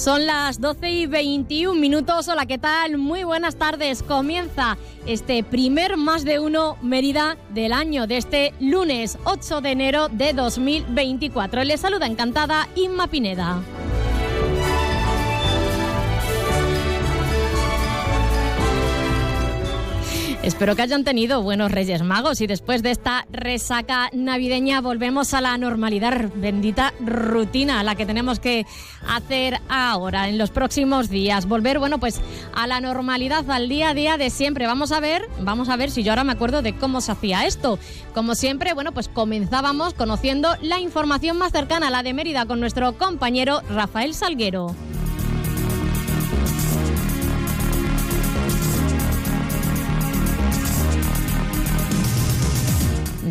Son las 12 y 21 minutos. Hola, ¿qué tal? Muy buenas tardes. Comienza este primer más de uno Mérida del año, de este lunes 8 de enero de 2024. Les saluda encantada Inma Pineda. Espero que hayan tenido buenos Reyes Magos y después de esta resaca navideña volvemos a la normalidad, bendita rutina, la que tenemos que hacer ahora, en los próximos días. Volver, bueno, pues a la normalidad, al día a día de siempre. Vamos a ver, vamos a ver si yo ahora me acuerdo de cómo se hacía esto. Como siempre, bueno, pues comenzábamos conociendo la información más cercana a la de Mérida con nuestro compañero Rafael Salguero.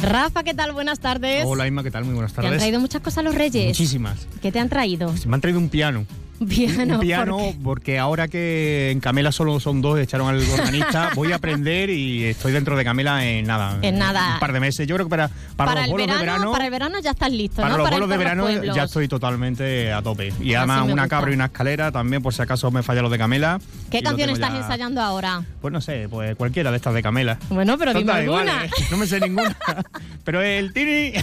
Rafa, ¿qué tal? Buenas tardes. Hola Inma, ¿qué tal? Muy buenas tardes. ¿Te han traído muchas cosas los Reyes? Muchísimas. ¿Qué te han traído? Me han traído un piano. Piano. Piano, porque ahora que en Camela solo son dos, echaron al organista, voy a aprender y estoy dentro de Camela en nada. En nada. Un par de meses. Yo creo que para, para, para los bolos verano, de verano. Para el verano ya estás listo, para ¿no? los para bolos de verano pueblos. ya estoy totalmente a tope. Y además una gusta. cabra y una escalera también, por si acaso me falla lo de Camela. ¿Qué canción estás ya- ensayando ahora? Pues no sé, pues cualquiera de estas de Camela. Bueno, pero Son dime alguna. iguales, No me sé ninguna. Pero el tini.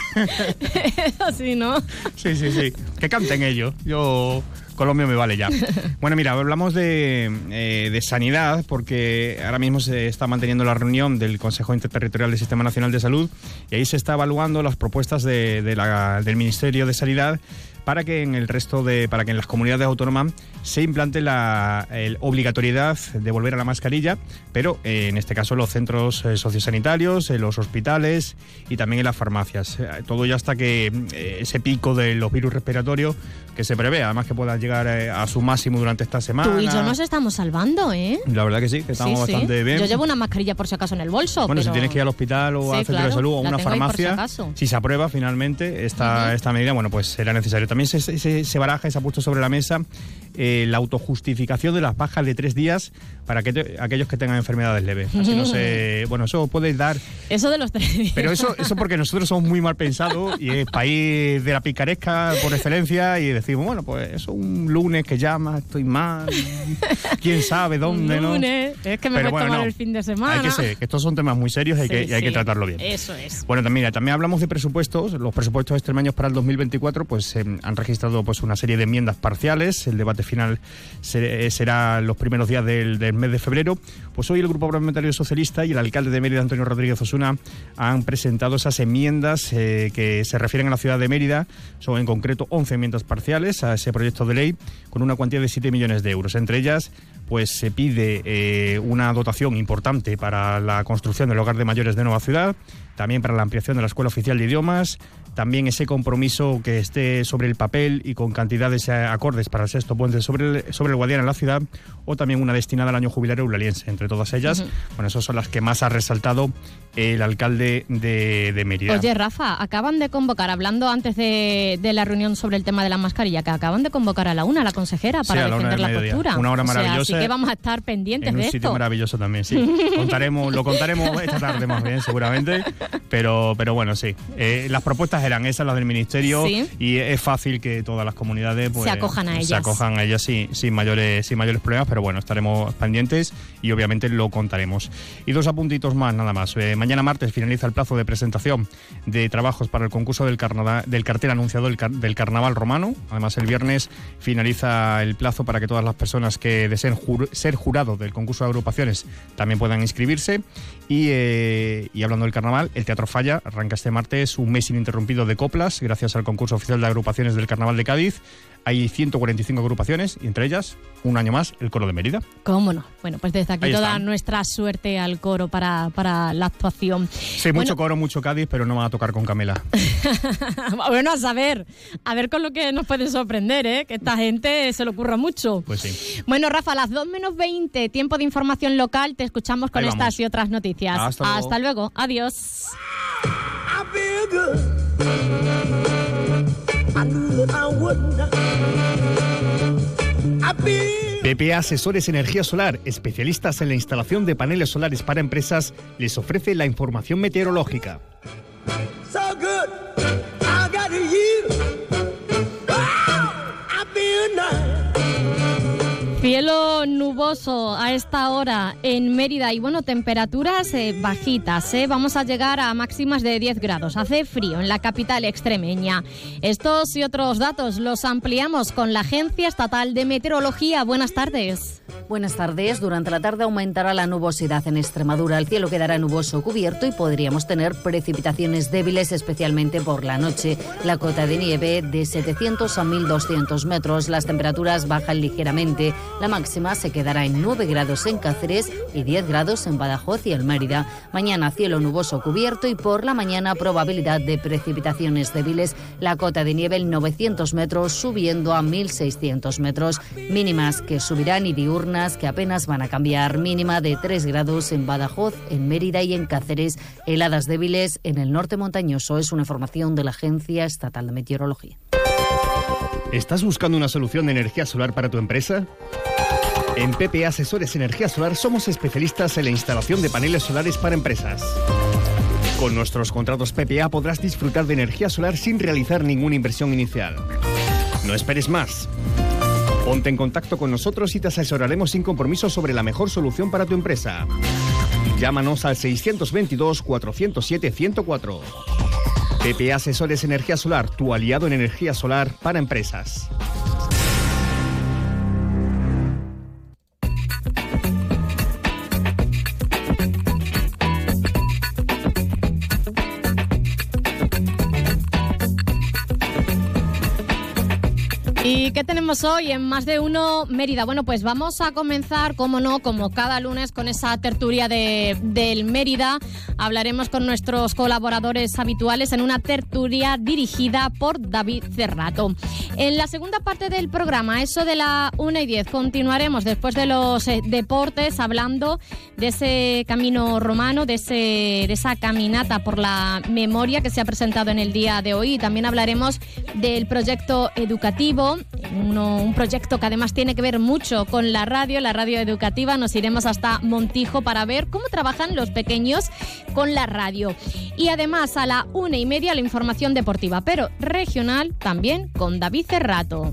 Así, ¿no? Sí, sí, sí. Que canten ellos. Yo con lo mío me vale ya. Bueno, mira, hablamos de, eh, de sanidad porque ahora mismo se está manteniendo la reunión del Consejo Interterritorial del Sistema Nacional de Salud y ahí se está evaluando las propuestas de- de la- del Ministerio de Sanidad para que en el resto de, para que en las comunidades autónomas se implante la el- obligatoriedad de volver a la mascarilla, pero eh, en este caso en los centros eh, sociosanitarios, en los hospitales y también en las farmacias. Eh, Todo ya hasta que eh, ese pico de los virus respiratorios que se prevé, además que pueda llegar eh, a su máximo durante esta semana. Tú y yo nos estamos salvando, ¿eh? La verdad que sí, que estamos Sí, sí. bastante bien. Yo llevo una mascarilla por si acaso en el bolso. Bueno, pero... si tienes que ir al hospital o Sí, al centro claro, de salud o a una si farmacia, si se aprueba finalmente esta, esta medida, bueno, pues será necesario. También se, se, se baraja y se ha puesto sobre la mesa eh, la autojustificación de las bajas de tres días para que, aquellos que tengan enfermedades leves. Así no se, bueno, eso puede dar Eso de los tres días. pero eso, eso porque nosotros somos muy mal pensados y es país de la picaresca por excelencia y decimos, bueno, pues eso un lunes que llama, estoy mal, quién sabe dónde, ¿no? Lunes, Es que me Pero voy a tomar no. el fin de semana. Hay que ser, que estos son temas muy serios y hay, Sí, que, y hay que tratarlo bien. Eso es. Bueno, también, mira, también hablamos de presupuestos. Los presupuestos extremeños para el 2024 pues eh, han registrado pues una serie de enmiendas parciales. El debate final se- eh, será los primeros días del, mes de febrero. Pues hoy el Grupo Parlamentario Socialista y el alcalde de Mérida, Antonio Rodríguez Osuna, han presentado esas enmiendas eh, que se refieren a la ciudad de Mérida. Son en concreto 11 enmiendas parciales a ese proyecto de ley con una cuantía de 7 millones de euros. Entre ellas, pues se pide eh, una dotación importante para la construcción del hogar de mayores de Nueva Ciudad, también para la ampliación de la Escuela Oficial de Idiomas, también ese compromiso que esté sobre el papel y con cantidades eh, acordes para el sexto puente sobre el, sobre el Guadiana en la ciudad, o también una destinada al año jubilario eulaliense. Entre todas ellas, bueno, esas son las que más ha resaltado el alcalde de, de Mérida. Oye, Rafa, acaban de convocar, hablando antes de, de la reunión sobre el tema de la mascarilla, que acaban de convocar a la una, a la consejera, Sí, para a la defender la postura. Una hora O sea, maravillosa. así que vamos a estar pendientes en un de sitio esto. maravilloso también, sí. Contaremos, lo contaremos esta tarde más bien, seguramente. Pero, pero bueno, sí. Eh, las propuestas eran esas, las del ministerio, Sí. y es fácil que todas las comunidades pues, Se acojan a Se ellas. acojan a ellas sin, sin mayores, sin mayores problemas, pero bueno, estaremos pendientes y obviamente lo contaremos. Y dos apuntitos más, nada más. Eh, mañana martes finaliza el plazo de presentación de trabajos para el concurso del, cartel anunciado del, car- del Carnaval Romano. Además, el viernes finaliza el plazo para que todas las personas que deseen ser jurados del concurso de agrupaciones también puedan inscribirse. Y, eh, y hablando del carnaval, El Teatro Falla arranca este martes un mes ininterrumpido de coplas gracias al concurso oficial de agrupaciones del Carnaval de Cádiz. Hay 145 agrupaciones y entre ellas, un año más, el Coro de Mérida. ¿Cómo no? Bueno, pues desde aquí toda nuestra suerte al coro para, para la actuación. Sí, mucho coro, mucho Cádiz, pero no van a tocar con Camela. bueno, a saber, a ver con lo que nos pueden sorprender, ¿eh? que esta gente se le ocurra mucho. Pues sí. Bueno, Rafa, a las 2 menos 20, tiempo de información local, te escuchamos con estas y otras noticias. Hasta luego. Adiós. PPA Asesores Energía Solar, especialistas en la instalación de paneles solares para empresas, les ofrece la información meteorológica. Cielo nuboso a esta hora en Mérida y bueno, temperaturas eh, bajitas. Eh. Vamos a llegar a máximas de 10 grados. Hace frío en la capital extremeña. Estos y otros datos los ampliamos con la Agencia Estatal de Meteorología. Buenas tardes. Buenas tardes. Durante la tarde aumentará la nubosidad en Extremadura. El cielo quedará nuboso cubierto y podríamos tener precipitaciones débiles, especialmente por la noche. La cota de nieve de 700 a 1200 metros. Las temperaturas bajan ligeramente. La máxima se quedará en 9 grados en Cáceres y 10 grados en Badajoz y en Mérida. Mañana cielo nuboso cubierto y por la mañana probabilidad de precipitaciones débiles. La cota de nieve en 900 metros subiendo a 1600 metros. Mínimas que subirán y diurnas que apenas van a cambiar. Mínima de 3 grados en Badajoz, en Mérida y en Cáceres. Heladas débiles en el norte montañoso. Es una información de la Agencia Estatal de Meteorología. ¿Estás buscando una solución de energía solar para tu empresa? En PPA Asesores Energía Solar somos especialistas en la instalación de paneles solares para empresas. Con nuestros contratos PPA podrás disfrutar de energía solar sin realizar ninguna inversión inicial. No esperes más. Ponte en contacto con nosotros y te asesoraremos sin compromiso sobre la mejor solución para tu empresa. Llámanos al 622-407-104. PP Asesores Energía Solar, tu aliado en energía solar para empresas. ¿Y qué tenemos hoy en Más de Uno Mérida? Bueno, pues vamos a comenzar, como no, como cada lunes, con esa tertulia de, del Mérida. Hablaremos con nuestros colaboradores habituales en una tertulia dirigida por David Cerrato. En la segunda parte del programa, eso de la 1 y 10, continuaremos después de los eh, deportes hablando de ese camino romano, de, ese, de esa caminata por la memoria que se ha presentado en el día de hoy. También hablaremos del proyecto educativo un proyecto que además tiene que ver mucho con la radio, la radio educativa. Nos iremos hasta Montijo para ver cómo trabajan los pequeños con la radio. Y además a la una y media la información deportiva, pero regional también con David Cerrato.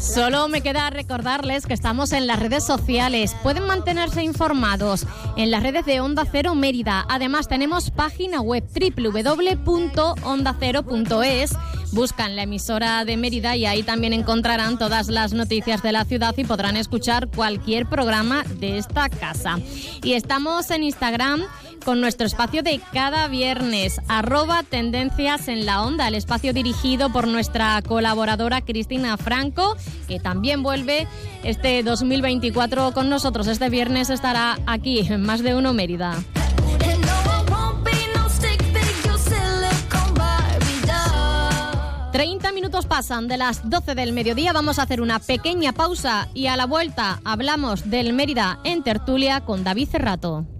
Solo me queda recordarles que estamos en las redes sociales. Pueden mantenerse informados en las redes de Onda Cero Mérida. Además, tenemos página web www.ondacero.es. Buscan la emisora de Mérida y ahí también encontrarán todas las noticias de la ciudad y podrán escuchar cualquier programa de esta casa. Y estamos en Instagram con nuestro espacio de cada viernes, arroba tendencias en la onda, el espacio dirigido por nuestra colaboradora Cristina Franco, que también vuelve este 2024 con nosotros. Este viernes estará aquí en Más de Uno Mérida. 30 minutos pasan de las 12 del mediodía. Vamos a hacer una pequeña pausa y a la vuelta hablamos del Mérida en tertulia con David Cerrato.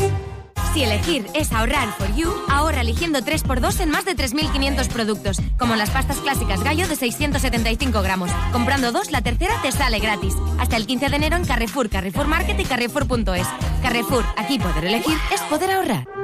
Si elegir es ahorrar for you, ahorra eligiendo 3x2 en más de 3.500 productos, como las pastas clásicas gallo de 675 gramos. Comprando dos, la tercera te sale gratis. Hasta el 15 de enero en Carrefour, Carrefour Market y Carrefour.es. Carrefour, aquí poder elegir es poder ahorrar.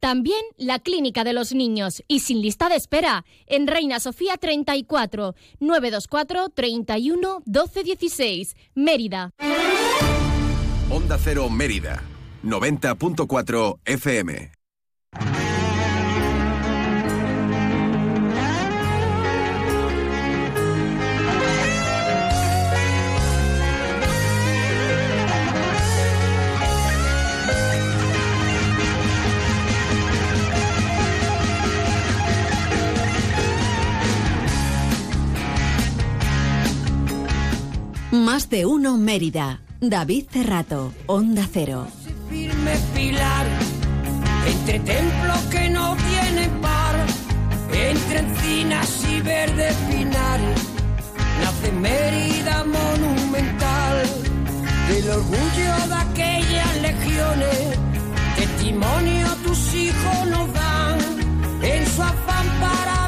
También la Clínica de los Niños y sin lista de espera en Reina Sofía 34 924 31 12 16 Mérida. Onda Cero Mérida 90.4 FM. Más de uno Mérida. David Cerrato, Onda Cero. Firme pilar, entre templos que no tienen par, entre encinas y verdes pinares, nace Mérida monumental, del orgullo de aquellas legiones, testimonio tus hijos nos dan, en su afán para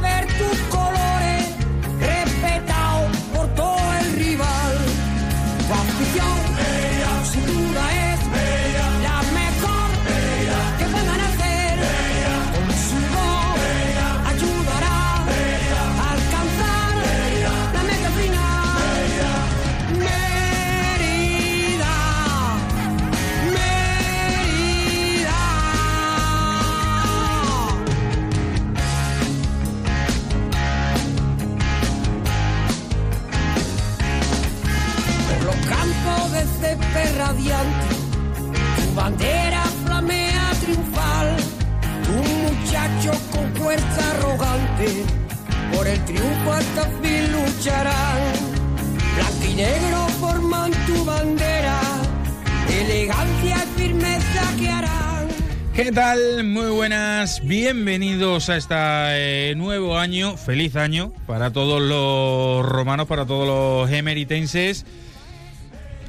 bienvenidos a este nuevo año, feliz año para todos los romanos, para todos los emeritenses.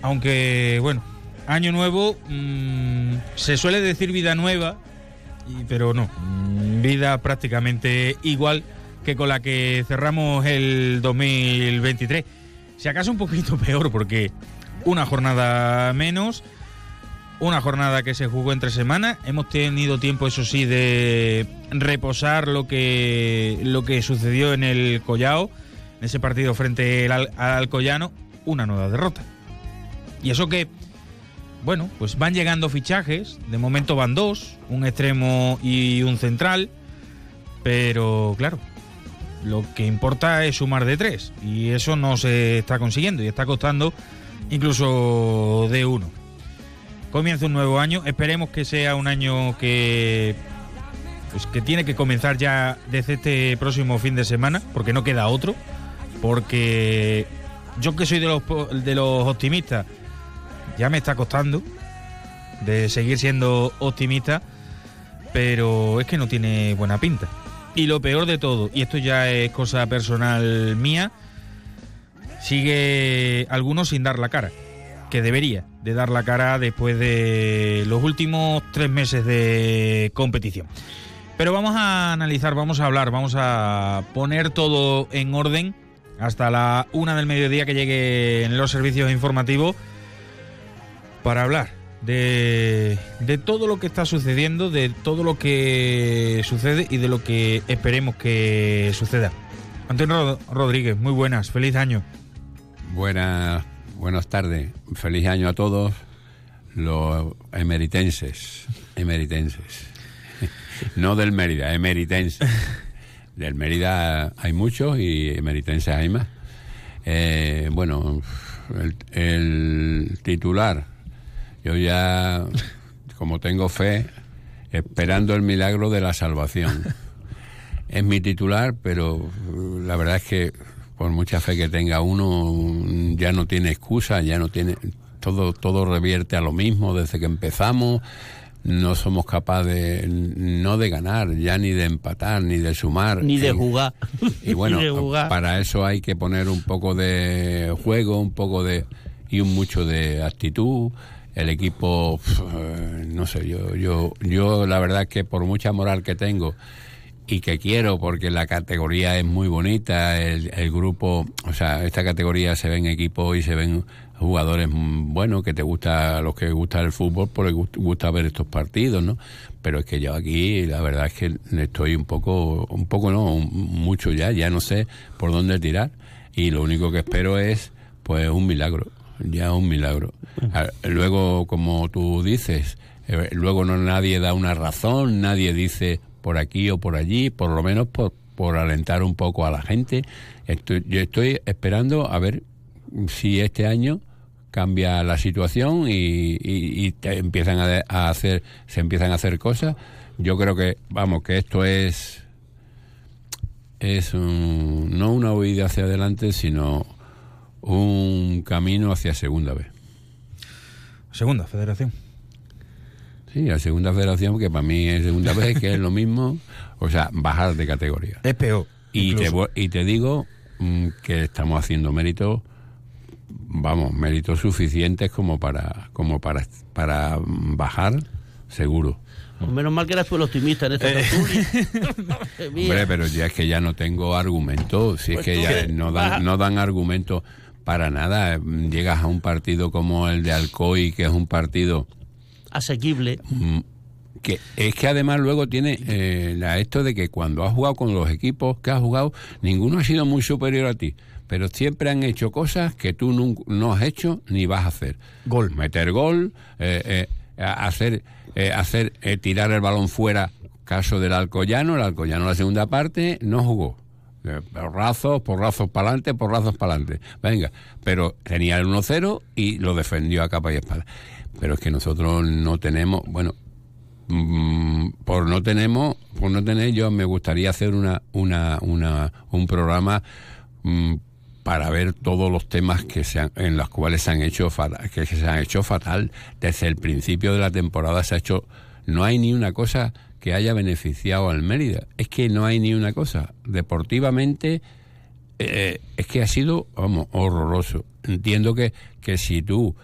Aunque, bueno, año nuevo, mm, se suele decir vida nueva, pero no, mm, vida prácticamente igual que con la que cerramos el 2023. Si acaso un poquito peor, porque una jornada menos, una jornada que se jugó entre semanas. Hemos tenido tiempo, eso sí, de reposar lo que, lo que sucedió en el Collao, en ese partido frente al, al Alcoyano, una nueva derrota. Y eso que bueno, pues van llegando fichajes. De momento van dos, un extremo y un central. Pero claro, lo que importa es sumar de tres. Y eso no se está consiguiendo y está costando incluso de uno. Comienza un nuevo año. Esperemos que sea un año que pues que tiene que comenzar ya desde este próximo fin de semana, porque no queda otro. Porque yo que soy de los, de los optimistas, ya me está costando de seguir siendo optimista, pero es que no tiene buena pinta. Y lo peor de todo, y esto ya es cosa personal mía, sigue algunos sin dar la cara, que debería de dar la cara después de los últimos tres meses de competición. Pero vamos a analizar, vamos a hablar, vamos a poner todo en orden hasta la una del mediodía que llegue en los servicios informativos para hablar de, de, todo lo que está sucediendo, de todo lo que sucede y de lo que esperemos que suceda. Antonio Rodríguez, muy buenas, feliz año. Buenas, buenas tardes, feliz año a todos los emeritenses, emeritenses, no del Mérida, emeritenses. Del Mérida hay muchos y emeritenses hay más. Eh, bueno, el, el titular yo ya, como tengo fe, esperando el milagro de la salvación. Es mi titular, pero la verdad es que por mucha fe que tenga uno, ya no tiene excusa, ya no tiene. Todo, todo revierte a lo mismo desde que empezamos. No somos capaces no de ganar, ya ni de empatar, ni de sumar. Ni de jugar. Y bueno, para eso hay que poner un poco de juego, un poco de. y un mucho de actitud el equipo, eh, no sé, yo, yo, yo la verdad que por mucha moral que tengo y que quiero, porque la categoría es muy bonita, el, el grupo, o sea, esta categoría se ven equipos y se ven jugadores buenos que te gusta, los que gusta el fútbol, porque gusta ver estos partidos, ¿no? Pero es que yo aquí, la verdad es que estoy un poco, un poco no, mucho ya, ya no sé por dónde tirar. Y lo único que espero es, pues, un milagro ya un milagro. Luego, como tú dices, eh, luego no nadie da una razón, nadie dice por aquí o por allí, por lo menos por, por alentar un poco a la gente. Yo estoy esperando a ver si este año cambia la situación y, y, empiezan a, hacer, se empiezan a hacer cosas. Yo creo que, vamos, que esto es es no una huida hacia adelante, sino un camino hacia segunda vez. Segunda federación. Sí, la segunda federación, que para mí es segunda vez, que es lo mismo, o sea, bajar de categoría. Es peor. Y te, y te digo mm, que estamos haciendo méritos, vamos, méritos suficientes como para, como para, para bajar, seguro. Menos mal que eras tú el optimista en esta eh. Hombre, pero ya es que ya no tengo argumentos, si es pues que ya no dan, no dan argumentos para nada. Llegas a un partido como el de Alcoy, que es un partido asequible. Mm, que es que además luego tiene eh, esto de que cuando has jugado con los equipos que has jugado, ninguno ha sido muy superior a ti, pero siempre han hecho cosas que tú no, has hecho ni vas a hacer. Gol. Meter gol, eh, eh, hacer, hacer tirar el balón fuera, caso del Alcoyano, el Alcoyano la segunda parte no jugó porrazos, porrazos para adelante, porrazos para adelante. Venga, pero tenía el 1-0 y lo defendió a capa y espada. Pero es que nosotros no tenemos, bueno, mm, por no tenemos, por no tener, yo me gustaría hacer una, una, una, un programa mm, para ver todos los temas que se en los cuales se han hecho que se han hecho fatal desde el principio de la temporada se ha hecho no hay ni una cosa que haya beneficiado al Mérida. Es que no hay ni una cosa. Deportivamente eh, es que ha sido, vamos, horroroso. Entiendo que, que si tú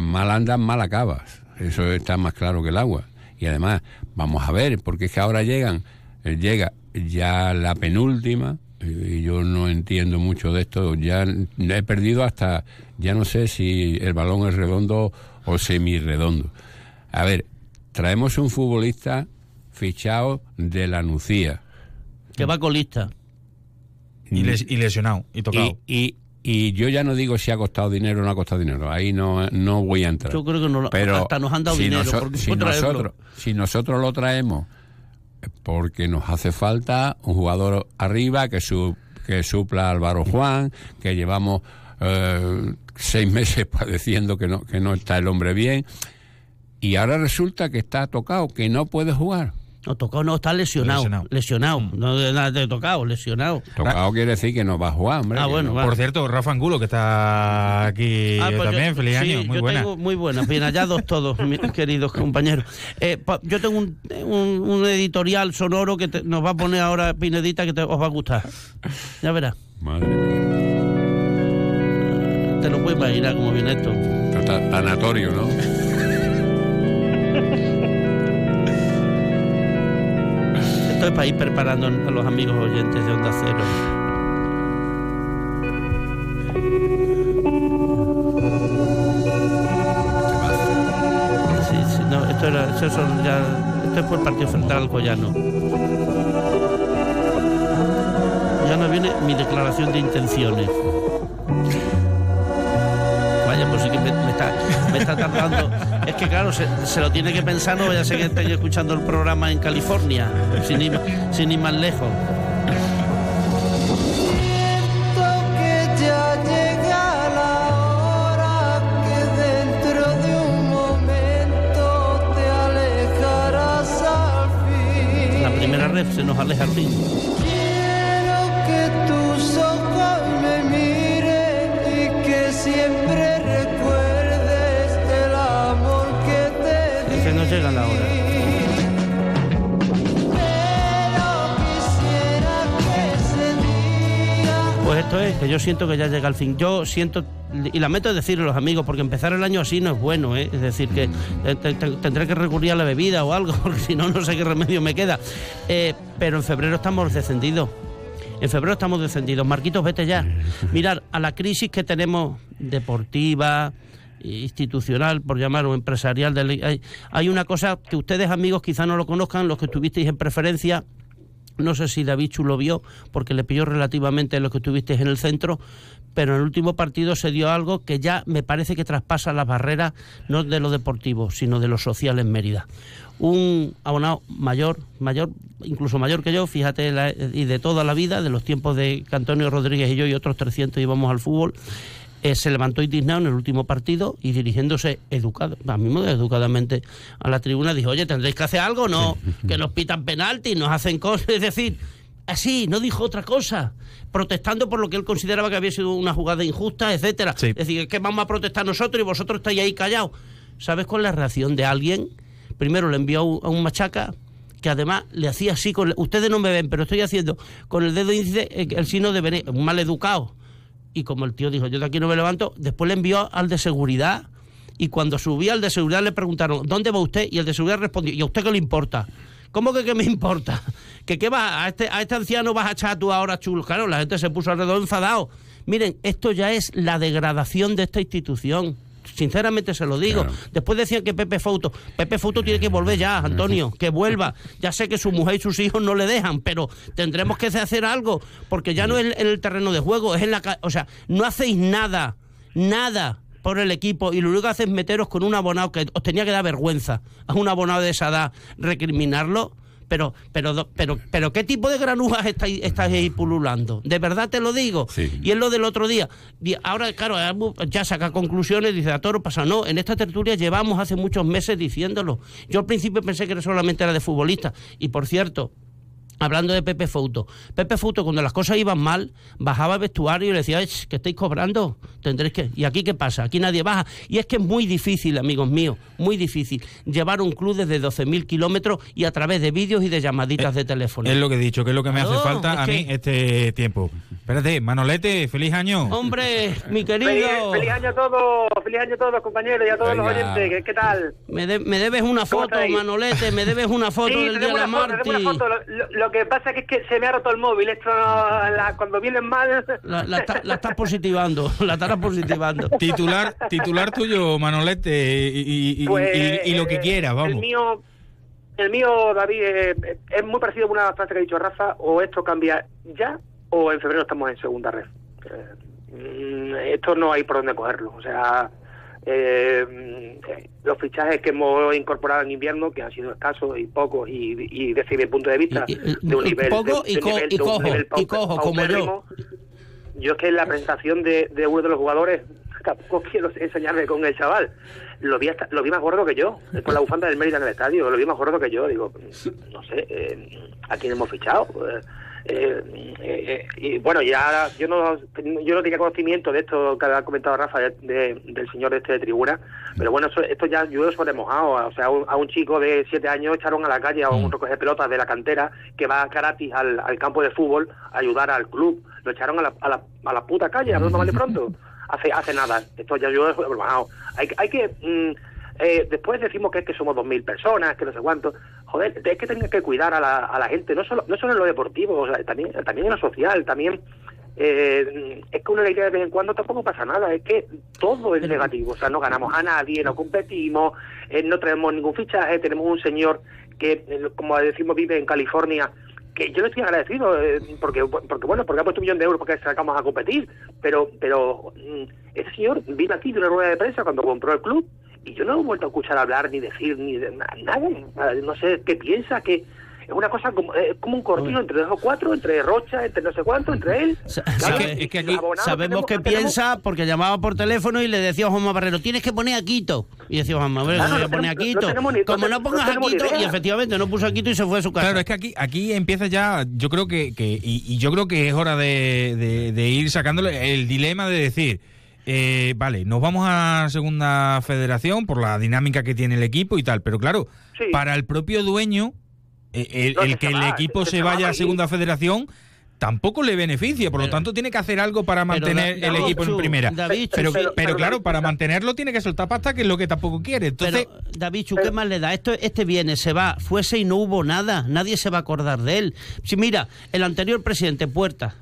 mal andas, mal acabas. Eso está más claro que el agua. Y además, vamos a ver, porque es que ahora llegan, eh, llega ya la penúltima, y yo no entiendo mucho de esto, ya he perdido hasta, ya no sé si el balón es redondo o semi-redondo. A ver, traemos un futbolista fichado de la Nucía. Que va colista. Y, lesionado, y tocado. Y, y yo ya no digo si ha costado dinero o no ha costado dinero, ahí no, no voy a entrar. Yo creo que no Pero hasta nos han dado si dinero noso- si, nosotros, si nosotros lo traemos porque nos hace falta un jugador arriba que, su, que supla a Álvaro Juan, que llevamos eh, seis meses padeciendo que no, que no está el hombre bien, y ahora resulta que está tocado, que no puede jugar. No, tocado no, está lesionado. Lesionado. No de nada de tocado, lesionado. Tocado quiere decir que no va a jugar, hombre. Ah, bueno, no- vale. Por cierto, Rafa Angulo, que está aquí Ah, pues también. yo- Feliz sí, año, muy yo buena. tengo muy buenas, bien hallados todos, mis queridos compañeros. Eh, pa- yo tengo un, un- un editorial sonoro que te- nos va a poner ahora Pinedita que te, os va a gustar. Ya verás. Madre mía. Te lo puedes imaginar cómo viene esto. Tanatorio, ¿no? Esto es para ir preparando a los amigos oyentes de Onda Cero. Esto era, eso ya, esto es por el partido frente al Alcoyano. Ya no viene mi declaración de intenciones. Me está tardando. Es que claro, se, lo tiene que pensar, no vaya a ser que escuchando el programa en California, sin sin ir más lejos. Esto es, que yo siento que ya llega al fin. Yo siento, y lamento decirlo los amigos, porque empezar el año así no es bueno, ¿eh? es decir, que te- te- tendré que recurrir a la bebida o algo, porque si no, no sé qué remedio me queda. Eh, pero en febrero estamos descendidos. En febrero estamos descendidos. Marquitos, vete ya. Mirar, a la crisis que tenemos deportiva, institucional, por llamarlo, empresarial, hay una cosa que ustedes, amigos, quizá no lo conozcan, los que estuvisteis en preferencia, no sé si David Chu lo vio, porque le pilló relativamente lo que tuvisteis en el centro, pero en el último partido se dio algo que ya me parece que traspasa las barreras, no de lo deportivo, sino de lo social en Mérida. Un abonado mayor, mayor, incluso mayor que yo, fíjate, y de toda la vida, de los tiempos de que Antonio Rodríguez y yo y otros 300 íbamos al fútbol, eh, se levantó indignado en el último partido y dirigiéndose educado, a mí muy educadamente a la tribuna dijo, oye, tendréis que hacer algo, no, que nos pitan penalti, nos hacen cosas, es decir, así, no dijo otra cosa, protestando por lo que él consideraba que había sido una jugada injusta, etcétera. Es decir, es que vamos a protestar nosotros y vosotros estáis ahí callados. ¿Sabes cuál es la reacción de alguien? Primero le envió a un- machaca que además le hacía así con ustedes no me ven, pero estoy haciendo con el dedo índice eh, el signo de un mal educado. Y como el tío dijo, yo de aquí no me levanto, después le envió al de seguridad. Y cuando subía al de seguridad le preguntaron, ¿dónde va usted? Y el de seguridad respondió, ¿y a usted qué le importa? ¿Cómo que qué me importa? ¿Que qué vas? ¿A este, a este anciano vas a echar tú ahora chulo? Claro, la gente se puso alrededor enfadado. Miren, esto ya es la degradación de esta institución. Sinceramente se lo digo. Después decían que Pepe Fouto. Pepe Fouto tiene que volver ya, Antonio, que vuelva. Ya sé que su mujer y sus hijos no le dejan, pero tendremos que hacer algo, porque ya no es en el terreno de juego, es en la O sea, no hacéis nada, nada por el equipo y lo único que hacéis es meteros con un abonado que os tenía que dar vergüenza a un abonado de esa edad, recriminarlo. Pero, pero, pero, pero, ¿qué tipo de granujas estáis, estáis ahí pululando? De verdad te lo digo. Y es lo del otro día. Ahora, claro, ya saca conclusiones, dice a toro pasa. No, en esta tertulia llevamos hace muchos meses diciéndolo. Yo al principio pensé que solamente era de futbolista. Y por cierto, Hablando de Pepe Fouto. Pepe Fouto, cuando las cosas iban mal, bajaba al vestuario y le decía, "Ech, que estáis cobrando, tendréis que... ¿Y aquí qué pasa? Aquí nadie baja. Y es que es muy difícil, amigos míos, muy difícil, llevar un club desde 12.000 kilómetros y a través de vídeos y de llamaditas de teléfono. Es lo que he dicho, que es lo que me hace falta es a que- mí este tiempo. Espérate, Manolete, feliz año. Hombre, mi querido... feliz año a todos, feliz año a todos compañeros y a todos los oyentes. ¿Qué, qué tal? Me, de- me debes una ¿Cómo foto? Manolete, me debes una foto Sí, del día debo de la Marti. una foto. Lo, lo- lo que pasa es que se me ha roto el móvil. Esto, la- cuando vienen mal. La, la la estás positivando, la estarás positivando. Titular, titular tuyo, Manolete, y, Pues, y- y lo que quieras, El vamos. mío, el mío David, eh, es muy parecido a una frase que ha dicho Rafa: o esto cambia ya, o en febrero estamos en segunda red. Eh, mm, esto no hay por dónde cogerlo. O sea, eh, mm, los fichajes que hemos incorporado en invierno, que han sido escasos y pocos, y, y desde mi punto de vista, de un nivel. poco de- y de un co- nivel- y de un cojo, nivel y cojo, como yo. Yo es que en la presentación de, de uno de los jugadores, tampoco quiero enseñarme con el chaval, lo vi, hasta- lo vi más gordo que yo, con la bufanda del Mérida en el estadio, lo vi más gordo que yo. Digo, no sé, eh, ¿a quién hemos fichado? Eh, eh, eh, eh, y bueno, ya yo no yo no tenía conocimiento de esto que ha comentado Rafa de- de- del señor este de tribuna, pero bueno, eso- esto ya llueve sobre mojado. O sea, a un, a un chico de siete años echaron a la calle a un recoger pelotas de la cantera que va gratis al, al campo de fútbol a ayudar al club. Lo echaron a la, a la, a la puta calle, hablando mal de pronto. Hace, hace nada. Esto ya llueve sobre mojado. Hay, hay que. mm, eh, después decimos que es que somos 2.000 personas, que no sé cuánto. Joder, es que tengas que cuidar a la, a la gente, no solo, no solo en lo deportivo, o sea, también, también en lo social, también. eh, es que una alegría de vez en cuando tampoco pasa nada, es que todo es negativo, o sea, no ganamos a nadie, no competimos, eh, no traemos ningún fichaje, tenemos un señor que, eh, como decimos, vive en California, que yo le estoy agradecido eh, porque porque bueno porque ha puesto un millón de euros porque sacamos a competir pero pero mm, ese señor vino aquí de una rueda de prensa cuando compró el club y yo no lo he vuelto a escuchar hablar ni decir ni de na- nada Eh, no sé qué piensa que es una cosa como, eh, como un cortino entre dos o cuatro entre Rocha entre no sé cuánto entre él Claro, y los abonados sabemos que tenemos- piensa porque llamaba por teléfono y le decía a Juanma Barrero, tienes que poner a Quito. Y decía Juanma, bueno, Claro, voy a no poner a no Quito. no Como no no pongas a Quito, y efectivamente no puso a Quito y se fue a su casa. Claro, es que aquí, aquí empieza ya, yo creo que, que y, y yo creo que es hora de, de- de ir sacándole el dilema de decir, eh, vale, nos vamos a segunda federación por la dinámica que tiene el equipo y tal, pero claro, para el propio dueño, eh, el, que el equipo se se va vaya a segunda federación tampoco le beneficia, por lo tanto tiene que hacer algo para mantener Da- el equipo en primera. David Chu, pero, pero- claro, para mantenerlo tiene que soltar pasta, que es lo que tampoco quiere. Entonces, Pero, David, Chu, ¿qué más le da? Esto, este viene, se va, fuese y no hubo nada, nadie se va a acordar de él. Si mira, el anterior presidente, Puerta,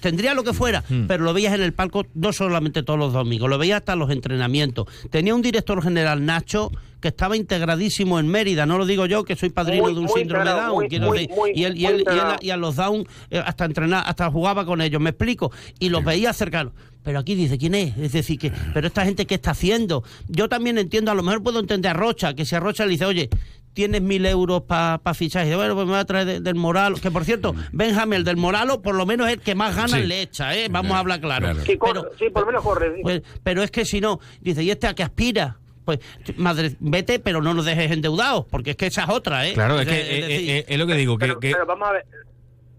tendría lo que fuera, Hmm. pero lo veías en el palco no solamente todos los domingos, lo veías hasta los entrenamientos. Tenía un director general, Nacho, que estaba integradísimo en Mérida, no lo digo yo, que soy padrino Muy, de un síndrome integrado, Down, muy, quiero muy, decir, muy, y él, y él- y él- y a los Down eh, hasta entrenar, hasta jugaba con ellos, me explico, y los veía cercanos. Pero aquí dice, ¿quién es? Es decir, que, pero esta gente, ¿qué está haciendo? Yo también entiendo, a lo mejor puedo entender a Rocha, que si a Rocha le dice, oye, tienes mil euros para pa fichar, y dice, bueno, pues me va a traer de- del Moralo, que por cierto, Benjamín, el del Moralo, por lo menos es el que más ganas Sí. le echa, ¿eh? Vamos a hablar claro. Sí, corre, sí, por lo menos corre. sí. Pues, pero es que si no, dice, ¿y este a qué aspira? Pues, madre, vete, pero no nos dejes endeudados, porque es que esa es otra, ¿eh? claro, es que Es decir, es lo que digo, que, pero, que- pero vamos a ver,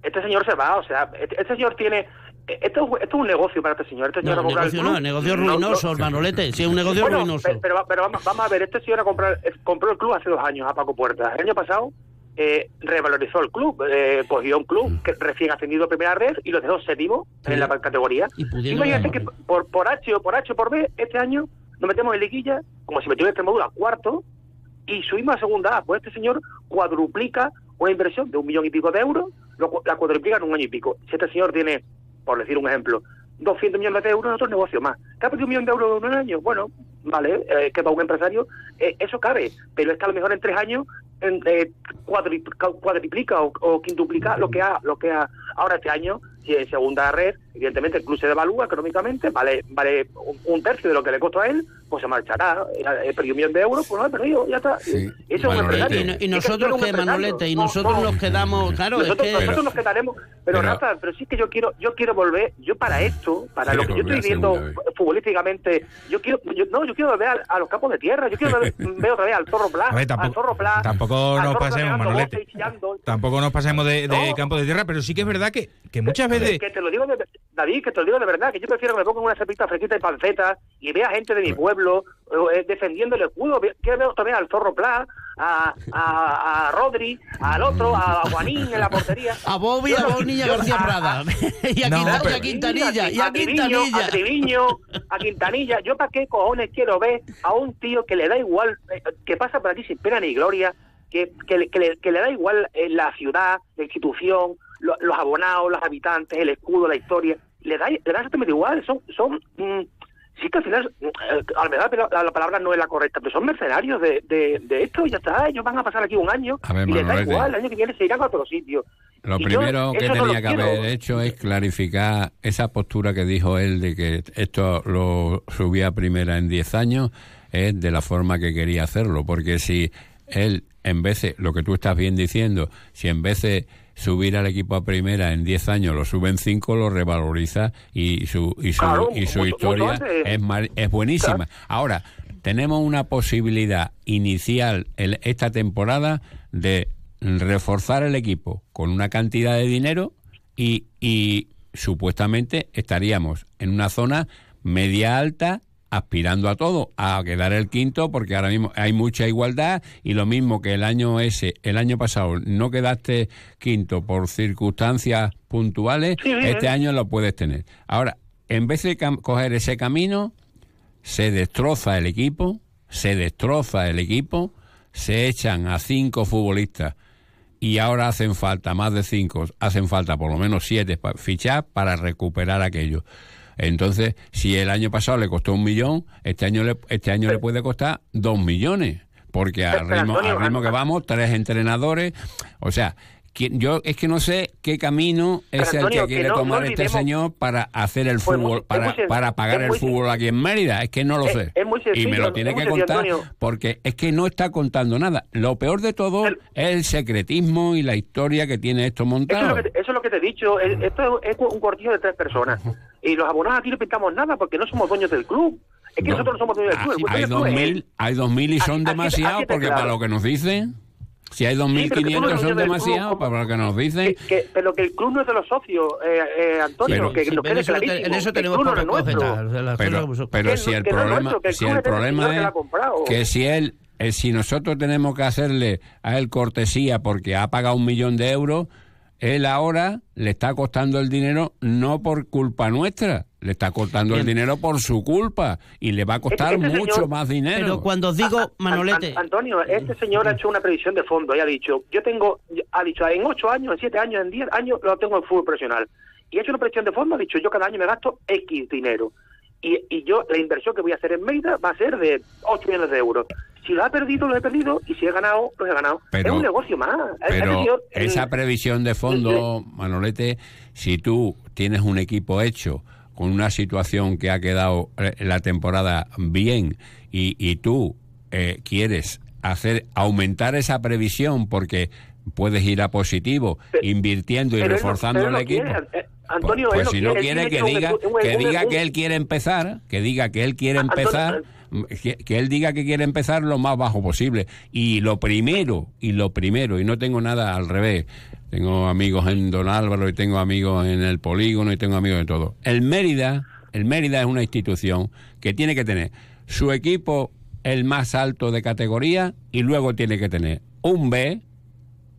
este señor se va, o sea, este, este señor tiene... Esto, es- esto es un negocio para este señor. Este señor No, ha comprado el negocio club. no, negocio No, ruinoso, no. hermanolete. Sí, es un negocio Bueno, ruinoso. pe- Pero, pero vamos, vamos a ver, este señor ha comprado, eh, compró el club hace dos años a Paco Puerta. El año pasado eh, revalorizó el club, eh, cogió un club que recién ascendido a primera red y lo dejó séptimo en la categoría. pudiendo Imagínate que por, por H o por H o por B, este año metemos en liguilla, como si metió en Extremadura cuarto, y subimos a segunda A. Pues este señor cuadruplica una inversión de un millón y pico de euros, lo la cuadruplica en un año y pico. Si este señor tiene, por decir un ejemplo, 200 millones de euros, otro negocio más. ¿Que ha perdido un millón de euros en un año? Bueno, vale, eh, que para un empresario eh, eso cabe, pero es que a lo mejor en tres años en, eh, cuadri- cuadriplica o, o quintuplica lo que ha lo que ha ahora este año si en segunda red evidentemente el club se devalúa económicamente vale vale un, un tercio de lo que le costó a él pues se marchará. He perdido un millón de euros pues no he perdido ya está. Eso es un empresario. Y, y nosotros que. Manolete, y No, nosotros no. nos quedamos, claro, nosotros, es que... nosotros nos quedaremos pero, pero- Rafa pero sí es que yo quiero yo quiero volver yo para esto para lo que yo estoy viendo futbolísticamente yo quiero yo, no yo quiero volver a, a los campos de tierra yo quiero ver, ver otra vez al zorro Pla ver, tampoco- al zorro Pla tampoco nos pasemos, Manolete. tampoco nos pasemos de, de No. campo de tierra, pero sí que es verdad que, que muchas veces... que te lo digo de, David que te lo digo de verdad que yo prefiero que me pongan una cepita fresquita y panceta y vea gente de mi pueblo eh, defendiendo el escudo quiero ver vez al zorro Pla a, a, a Rodri al otro a Juanín en la portería A Bobby, a Yo no- a yo- García Prada. y, a No, pero- Quintanilla, y a Triviño, Quintanilla. A Triviño, a Quintanilla. Yo para qué cojones quiero ver a un tío que le da igual, eh, que pasa por aquí sin pena ni gloria, que, que, le, que, le, que le da igual eh, la ciudad, la institución, lo- los abonados, los habitantes, el escudo, la historia. Le da, le da exactamente igual. Son, son mm, sí que al final, eh, a lo mejor la, la palabra no es la correcta, pero son mercenarios de, de, de esto y ya está. Ellos van a pasar aquí un año A ver, y les da Manolete. igual, el año que viene se irán a otro sitio. Lo Y yo primero que no tenía lo que quiero. haber hecho es clarificar esa postura que dijo él de que esto lo subía primera en 10 años, es de la forma que quería hacerlo, porque si él, en vez de, lo que tú estás bien diciendo, si en vez de subir al equipo a primera en 10 años lo sube en 5, lo revaloriza y su, y su, Claro, y su mucho- historia mucho es, mar- es buenísima. Ahora, tenemos una posibilidad inicial en esta temporada de reforzar el equipo con una cantidad de dinero y, y supuestamente estaríamos en una zona media alta aspirando a todo, a quedar el quinto, porque ahora mismo hay mucha igualdad y lo mismo que el año ese, el año pasado no quedaste quinto por circunstancias puntuales, Sí, este año lo puedes tener. Ahora, en vez de coger ese camino, se destroza el equipo, se destroza el equipo, se echan a cinco futbolistas y ahora hacen falta más de cinco, hacen falta por lo menos siete fichar para recuperar aquello. Entonces, si el año pasado le costó un millón, este año le, este año le puede costar dos millones, porque al ritmo, al ritmo que vamos, tres entrenadores, o sea, yo es que no sé qué camino es Pero, el Antonio, que que quiere no tomar este señor para hacer el Pues muy- fútbol, para, para pagar el fútbol aquí en Mérida, es que no lo Es- sé. es muy y me sencillo, lo tiene que sencillo, contar Antonio. porque es que no está contando nada. Lo peor de todo es el secretismo y la historia que tiene esto Eso es, montado. lo que, te- eso es lo que te he dicho. El- esto es un cortillo de tres personas. Y los abonados aquí no pintamos nada porque no somos dueños del club. Es que No. nosotros no somos dueños del club. el dueño Hay dos mil, hay dos mil y son demasiados porque claro. para lo que nos dicen, si hay dos Sí, que son demasiados para lo que nos dicen. Que, pero que el club no es de los socios, eh, eh, Antonio, Pero- que sí, pero quede eso te- en eso tenemos club no cogeta, Pero, pero Que si el que no es problema, nuestro, que el si el problema que es que si él, eh, si nosotros tenemos que hacerle a él cortesía porque ha pagado un millón de euros, él ahora le está costando el dinero no por culpa nuestra, le está costando el dinero por su culpa y le va a costar Este- este mucho señor- más dinero. Pero cuando os digo, An- Manolete, An- Antonio, este señor ha hecho una previsión de fondo y ha dicho, yo tengo, ha dicho, en ocho años, en siete años, en diez años, lo tengo en fútbol profesional. Y ha hecho una previsión de fondo, ha dicho, yo cada año me gasto X dinero. Y, y yo, la inversión que voy a hacer en Mérida va a ser de 8 millones de euros. Si lo ha perdido, lo he perdido, y si he ganado, pues he ganado. Pero- es un negocio más. Pero señor, esa previsión de fondo, Manolete, si tú tienes un equipo hecho con una situación que ha quedado eh, la temporada bien y, y tú eh, quieres hacer aumentar esa previsión porque puedes ir a positivo invirtiendo y reforzando el equipo. quiere, eh, Antonio, pues no si no quiere, que diga que diga que él quiere empezar, que diga que él quiere empezar, que, que él diga que quiere empezar lo más bajo posible. Y lo primero, y lo primero, y no tengo nada al revés. Tengo amigos en Don Álvaro y tengo amigos en el polígono y tengo amigos de todo. El Mérida, el Mérida es una institución que tiene que tener su equipo el más alto de categoría y luego tiene que tener un B,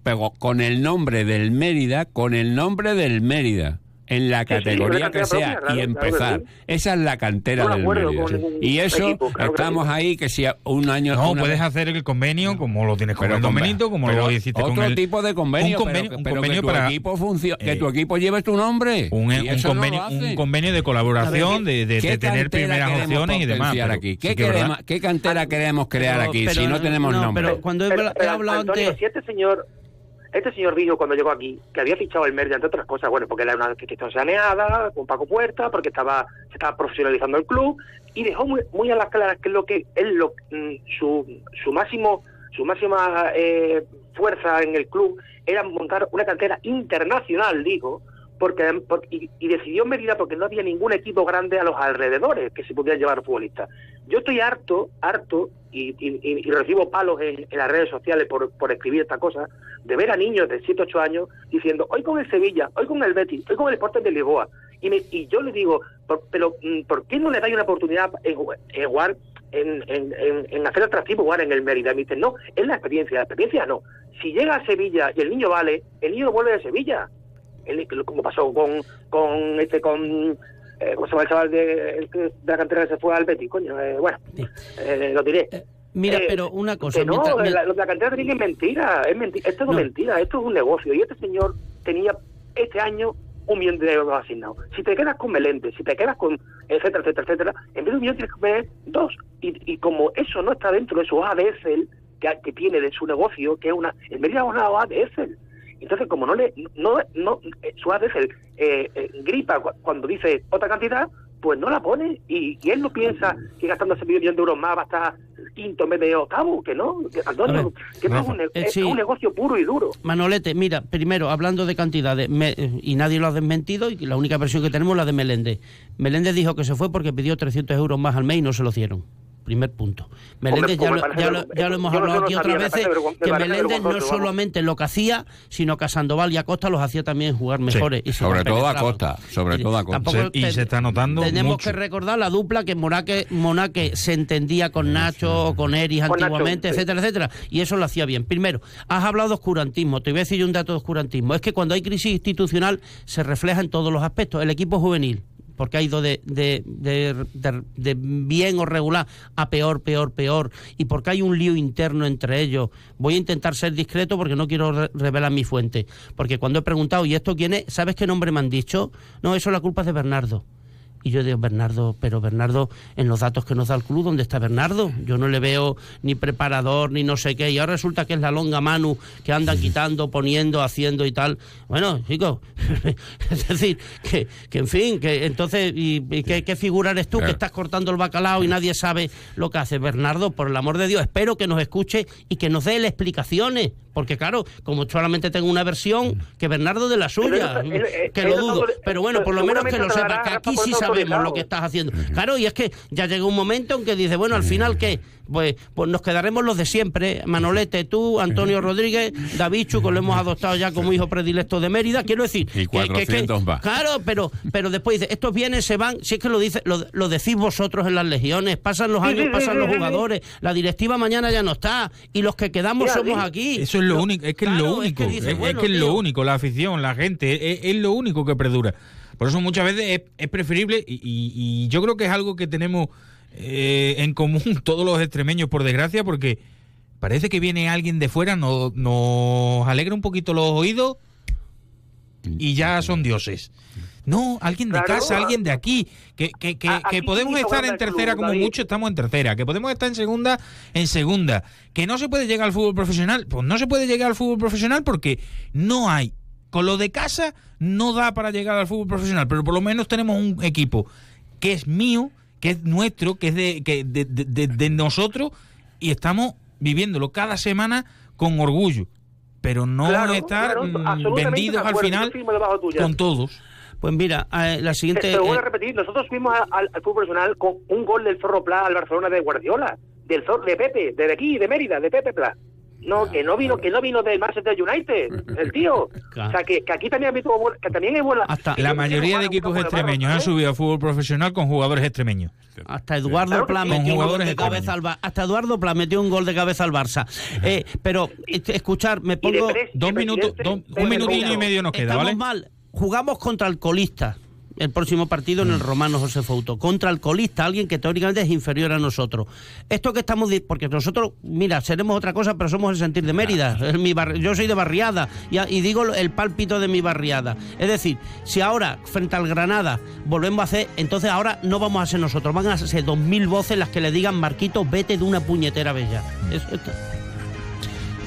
pero con el nombre del Mérida, con el nombre del Mérida, en la Sí, sí, categoría una que sea, propia, claro, y claro empezar. sí. Esa es la cantera de del con sí. ningún Y eso, equipo, claro que estamos sí. ahí, que si un año... No, una- puedes hacer el convenio como lo tienes con pero el con- Benito, como pero lo hiciste con otro el... tipo de convenio, un convenio, pero, un pero convenio que tu para... equipo funcione, que Eh, tu equipo lleve tu nombre. un, un no convenio, hacen. un convenio de colaboración, A ver, de, de- ¿qué de tener primeras opciones y demás. aquí? ¿Qué, sí queremos, ¿Qué cantera queremos crear aquí si no no- tenemos no, nombre? pero cuando he, hablado antes... si este señor, este señor dijo cuando llegó aquí que había fichado el Mérida entre otras cosas, bueno, porque era una institución saneada, con Paco Puerta, porque estaba se estaba profesionalizando el club y dejó muy, muy a las claras que lo que él lo, mm, su su máximo su máxima eh, fuerza en el club era montar una cantera internacional, digo, porque, por- y, y decidió en Mérida porque no había ningún equipo grande a los alrededores que se pudieran llevar futbolistas. Yo estoy harto, harto, y, y- y- recibo palos en, las redes sociales por, por escribir esta cosa, de ver a niños de 7, 8 años diciendo, hoy con el Sevilla, hoy con el Betis, hoy con el Sporting de Lisboa. Y, me- y yo le digo, por- pero mm, ¿por qué no le dais una oportunidad en, en jugar, en- en- en hacer atractivo jugar en el Mérida? Y me dicen, no, es la experiencia, la experiencia no. Si llega a Sevilla y el niño vale, el niño vuelve de Sevilla. El- como pasó con, con este, con... Eh, ¿Cómo se llama el chaval de, de la cantera que se fue al Betis? Coño, eh, bueno, eh, lo diré. Mira, Eh, pero una cosa... que no, mientras- la, de la cantera de es mentira, es mentira, esto es mentira, esto es un negocio. Y este señor tenía este año un millón de euros asignados. Si te quedas con Meléndez, si te quedas con etcétera, etcétera, etcétera, en vez de un millón tienes que poner dos. Y, y como eso no está dentro de su de Excel que, que tiene de su negocio, que es una... En Mérida es una de Excel. Entonces, como no le... No, no, eh, su hoja de Excel eh, eh, gripa cu- cuando dice otra cantidad, pues no la pone. Y, y él no piensa que gastando ese millón de euros más va a estar quinto en vez de octavo, que no. Antonio, que esto es un, eh, es sí. un negocio puro y duro. Manolete, mira, primero, hablando de cantidades, me- y nadie lo ha desmentido, y la única versión que tenemos es la de Meléndez. Meléndez dijo que se fue porque pidió 300 euros más al mes y no se lo dieron. Primer punto. Meléndez, ya, lo, ya, lo, ya lo hemos hablado no aquí otras veces, que Meléndez no solamente lo que hacía, sino que a Sandoval y a Costa los hacía también jugar mejores. y Sobre todo a. Costa, sobre todo a Costa. Y te- se está notando Tenemos mucho. que recordar la dupla que Monaque, Monaque se entendía con Nacho o con Eris Con Nacho, antiguamente, sí. etcétera, etcétera. Y eso lo hacía bien. Primero, has hablado de oscurantismo. Te voy a decir yo un dato de oscurantismo. Es que cuando hay crisis institucional se refleja en todos los aspectos. El equipo juvenil, porque ha ido de, de, de- de- bien o regular a peor, peor, peor, y porque hay un lío interno entre ellos. Voy a intentar ser discreto porque no quiero re- revelar mi fuente. Porque cuando he preguntado, ¿y esto quién es? ¿Sabes qué nombre me han dicho? No, eso la culpa de Bernardo. Y yo digo, Bernardo, pero Bernardo, en los datos que nos da el club, ¿dónde está Bernardo? Yo no le veo ni preparador, ni no sé qué. Y ahora resulta que es la longa Manu que andan quitando, poniendo, haciendo y tal. Bueno, chicos, es decir, que, que en fin, que entonces, ¿y, y qué, qué figura eres tú que estás cortando el bacalao y nadie sabe lo que hace? Bernardo, por el amor de Dios, espero que nos escuche y que nos dé las explicaciones. Porque claro, como solamente tengo una versión, que Bernardo de la suya, él- que él lo dudo. Pero bueno, por lo menos que lo sepa, que aquí sí por sabemos lo que estás haciendo. Claro, y es que ya llega un momento en que dice, bueno, al final, ¿qué? Pues, pues nos quedaremos los de siempre. Manolete, tú, Antonio Rodríguez, David Chuco, lo hemos adoptado ya como hijo predilecto de Mérida. Quiero decir... Y que- que- que- 400 más. Claro, pero, pero después dice, estos vienen, se van. Si es que lo, dice, lo, lo decís vosotros en las legiones, pasan los años, pasan los jugadores, la directiva mañana ya no está, y los que quedamos somos aquí. Eso es lo único, es que es lo es único, es, que es lo único, la afición, la gente, es, es lo único que perdura. Por eso muchas veces es, es preferible y, y- y yo creo que es algo que tenemos eh, en común todos los extremeños, por desgracia, porque parece que viene alguien de fuera, no- nos alegra un poquito los oídos y ya son dioses. No, alguien de Claro. casa, alguien de aquí, que, que, que, podemos estar en tercera club, como David. mucho, estamos en tercera, que podemos estar en segunda, en segunda, que no se puede llegar al fútbol profesional, pues no se puede llegar al fútbol profesional porque no hay, con lo de casa no da para llegar al fútbol profesional, pero por lo menos tenemos un equipo que es mío, que es nuestro, que es de, que de, de- de- de nosotros y estamos viviéndolo cada semana con orgullo, pero no Claro, estar claro, mm, vendidos al final con todos. Pues mira, eh, la siguiente... Te, voy eh, a repetir, nosotros fuimos al, al fútbol profesional con un gol del Zorro Pla al Barcelona de Guardiola, del Zorro, de Pepe, de aquí, de Mérida, de Pepe Pla. No, que no vino, que no vino del Manchester United, el tío. Claro. O sea, que, que aquí también, buena- que también es buena. Hasta- La yo mayoría de equipos extremeños han subido a fútbol profesional con jugadores extremeños. Hasta Eduardo Claro Pla sí. metió Con un gol de cabeza al extremeños. Bar- hasta Eduardo Pla metió un gol de cabeza al Barça. Eh, pero eh, escuchar, me pongo tres, Dos minutos, dos- un Reina. y medio nos queda, Estamos ¿vale? mal. Jugamos contra el colista. El próximo partido en el Romano José Fouto. Contra el colista, alguien que teóricamente es inferior a nosotros. Esto que estamos. Porque nosotros, mira, seremos otra cosa, pero somos el sentir de Mérida. Es mi barri- yo soy de barriada y, digo el pálpito de mi barriada. Es decir, si ahora, frente al Granada, volvemos a hacer. Entonces ahora no vamos a ser nosotros. Van a ser dos mil voces las que le digan, Marquito, vete de una puñetera bella. Eso.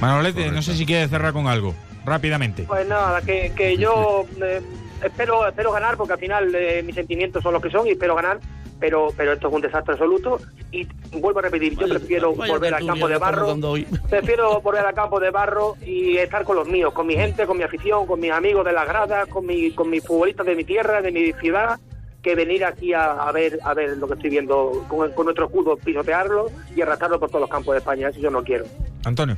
Manolete, no sé si quieres cerrar con algo, rápidamente. Pues nada, que, que yo eh, espero espero ganar porque al final eh, mis sentimientos son los que son y espero ganar, pero pero esto es un desastre absoluto y vuelvo a repetir, yo prefiero volver al campo de barro, prefiero volver al campo de barro y estar con los míos, con mi gente, con mi afición, con mis amigos de las gradas, con mi con mis futbolistas de mi tierra, de mi ciudad que venir aquí a, a ver a ver lo que estoy viendo con, con nuestro escudo, pisotearlo y arrastrarlo por todos los campos de España, eso yo no quiero. Antonio.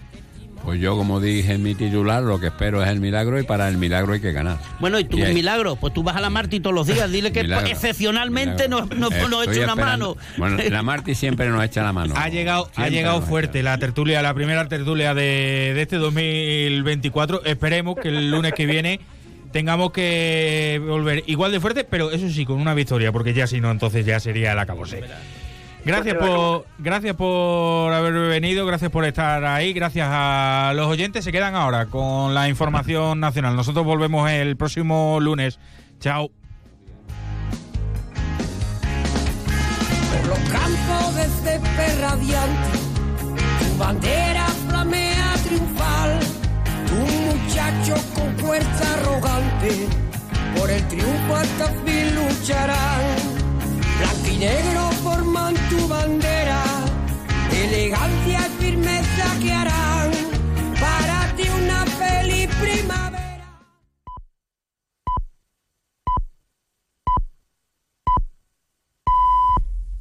Pues yo, como dije en mi titular, lo que espero es el milagro y para el milagro hay que ganar. Bueno, y tú, Y un milagro, pues tú vas a la Marti todos los días, dile que Milagro, excepcionalmente nos, milagro. nos, nos estoy echa una mano. Bueno, la Marti siempre nos echa la mano. Ha llegado, ha llegado nos fuerte la tertulia, la primera tertulia de, de este 2024. Esperemos que el lunes que viene tengamos que volver igual de fuerte, pero eso sí, con una victoria, porque ya si no, entonces ya sería el acabose. Gracias por, gracias por haber venido, gracias por estar ahí, gracias a los oyentes. Se quedan ahora con la información nacional. Nosotros volvemos el próximo lunes Chao. Por los campos de césped radiante, tu bandera flamea triunfal. Un muchacho con fuerza arrogante, por el triunfo hasta fin lucharán. Blanco y negro forman tu bandera, elegancia y firmeza que harán para ti una feliz primavera.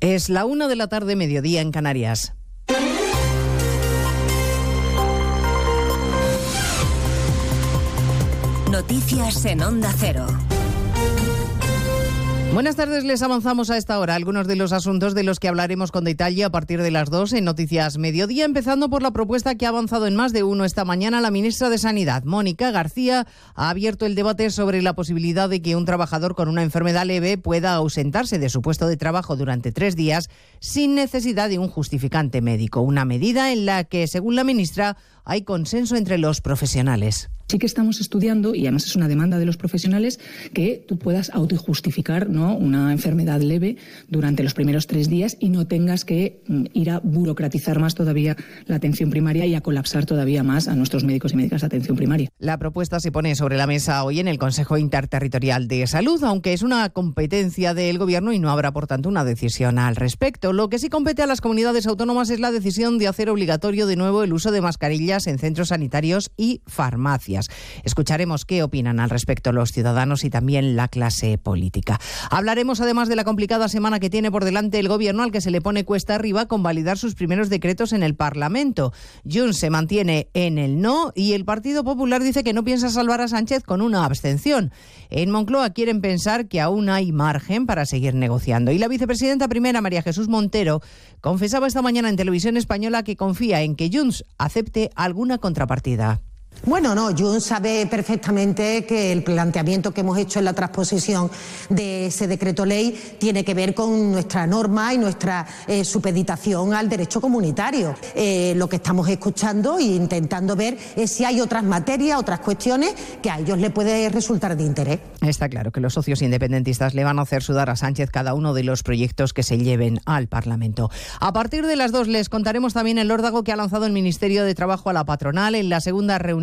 Es la una de la tarde, mediodía en Canarias. Noticias en Onda Cero. Buenas tardes, les avanzamos a esta hora algunos de los asuntos de los que hablaremos con detalle a partir de las dos en Noticias Mediodía, empezando por la propuesta que ha avanzado en más de uno esta mañana la ministra de Sanidad, Mónica García, ha abierto el debate sobre la posibilidad de que un trabajador con una enfermedad leve pueda ausentarse de su puesto de trabajo durante tres días sin necesidad de un justificante médico, una medida en la que, según la ministra, hay consenso entre los profesionales. Sí que estamos estudiando, y además es una demanda de los profesionales, que tú puedas autojustificar ¿no? una enfermedad leve durante los primeros tres días y no tengas que mm, ir a burocratizar más todavía la atención primaria y a colapsar todavía más a nuestros médicos y médicas de atención primaria. La propuesta se pone sobre la mesa hoy en el Consejo Interterritorial de Salud, aunque es una competencia del Gobierno y no habrá, por tanto, una decisión al respecto. Lo que sí compete a las comunidades autónomas es la decisión de hacer obligatorio de nuevo el uso de en centros sanitarios y farmacias. Escucharemos qué opinan al respecto los ciudadanos y también la clase política. Hablaremos además de la complicada semana que tiene por delante el gobierno al que se le pone cuesta arriba con validar sus primeros decretos en el Parlamento. Junts se mantiene en el no y el Partido Popular dice que no piensa salvar a Sánchez con una abstención. En Moncloa quieren pensar que aún hay margen para seguir negociando. Y la vicepresidenta primera, María Jesús Montero, confesaba esta mañana en televisión española que confía en que Junts acepte alguna contrapartida. Bueno, no, Jun sabe perfectamente que el planteamiento que hemos hecho en la transposición de ese decreto ley tiene que ver con nuestra norma y nuestra eh, supeditación al derecho comunitario. Eh, lo que estamos escuchando e intentando ver es si hay otras materias, otras cuestiones que a ellos les puede resultar de interés. Está claro que los socios independentistas le van a hacer sudar a Sánchez cada uno de los proyectos que se lleven al Parlamento. A partir de las dos les contaremos también el órdago que ha lanzado el Ministerio de Trabajo a la patronal en la segunda reunión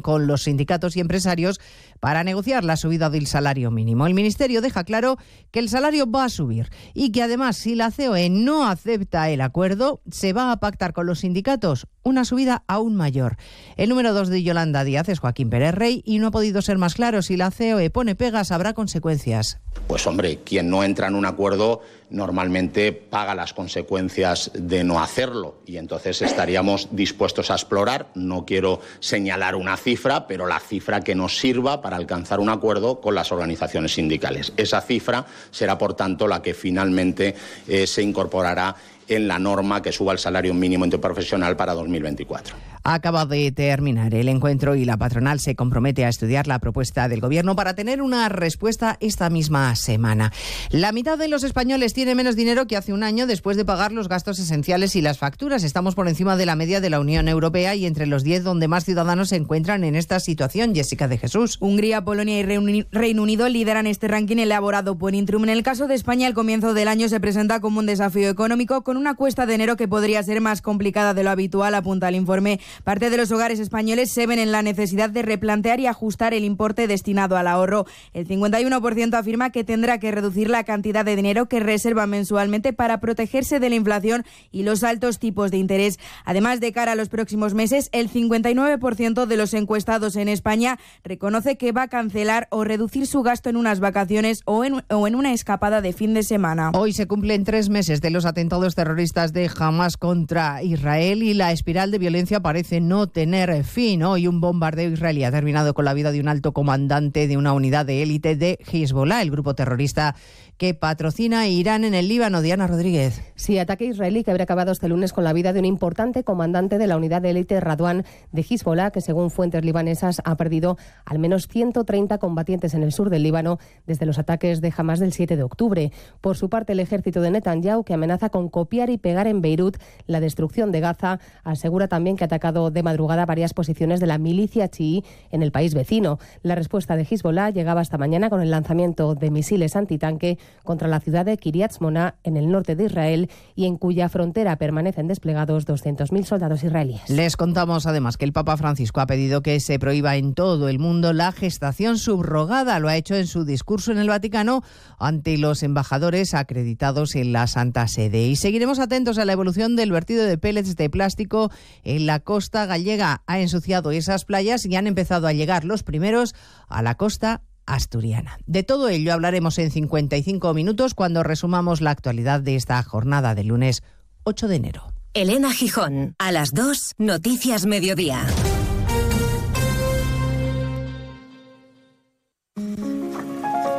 con los sindicatos y empresarios para negociar la subida del salario mínimo. El Ministerio deja claro que el salario va a subir y que además si la COE no acepta el acuerdo, se va a pactar con los sindicatos una subida aún mayor. El número dos de Yolanda Díaz es Joaquín Pérez Rey y no ha podido ser más claro. Si la COE pone pegas, habrá consecuencias. Pues hombre, quien no entra en un acuerdo normalmente paga las consecuencias de no hacerlo y entonces estaríamos dispuestos a explorar, no quiero señalar una cifra, pero la cifra que nos sirva para alcanzar un acuerdo con las organizaciones sindicales. Esa cifra será, por tanto, la que finalmente eh, se incorporará en la norma que suba el salario mínimo interprofesional para 2024. Acaba de terminar el encuentro y la patronal se compromete a estudiar la propuesta del Gobierno para tener una respuesta esta misma semana. La mitad de los españoles tiene menos dinero que hace un año después de pagar los gastos esenciales y las facturas. Estamos por encima de la media de la Unión Europea y entre los 10 donde más ciudadanos se encuentran en esta situación. Jessica de Jesús. Hungría, Polonia y Reino Unido lideran este ranking elaborado por Intrum. En el caso de España, el comienzo del año se presenta como un desafío económico con una cuesta de enero que podría ser más complicada de lo habitual, apunta el informe Parte de los hogares españoles se ven en la necesidad de replantear y ajustar el importe destinado al ahorro. El 51% afirma que tendrá que reducir la cantidad de dinero que reserva mensualmente para protegerse de la inflación y los altos tipos de interés. Además, de cara a los próximos meses, el 59% de los encuestados en España reconoce que va a cancelar o reducir su gasto en unas vacaciones o en, o en una escapada de fin de semana. Hoy se cumplen tres meses de los atentados terroristas de Hamas contra Israel y la espiral de violencia parece no tener fin. Hoy un bombardeo israelí ha terminado con la vida de un alto comandante de una unidad de élite de Hezbollah, el grupo terrorista que patrocina Irán en el Líbano. Diana Rodríguez. Sí, ataque israelí que habría acabado este lunes con la vida de un importante comandante de la unidad de élite Radwan de Hezbollah, que según fuentes libanesas ha perdido al menos 130 combatientes en el sur del Líbano desde los ataques de Hamas del 7 de octubre. Por su parte, el ejército de Netanyahu, que amenaza con copiar copiar y pegar en Beirut la destrucción de Gaza. Asegura también que ha atacado de madrugada varias posiciones de la milicia chií en el país vecino. La respuesta de Hezbollah llegaba esta mañana con el lanzamiento de misiles antitanque contra la ciudad de Kiryat Mona en el norte de Israel y en cuya frontera permanecen desplegados 200.000 soldados israelíes. Les contamos además que el Papa Francisco ha pedido que se prohíba en todo el mundo la gestación subrogada. Lo ha hecho en su discurso en el Vaticano ante los embajadores acreditados en la Santa Sede. Y seguiremos atentos a la evolución del vertido de pellets de plástico en la costa gallega. Ha ensuciado esas playas y han empezado a llegar los primeros a la costa asturiana. De todo ello hablaremos en 55 minutos cuando resumamos la actualidad de esta jornada de lunes 8 de enero. Elena Gijón, a las 2, Noticias Mediodía.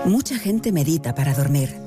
Mucha gente medita para dormir.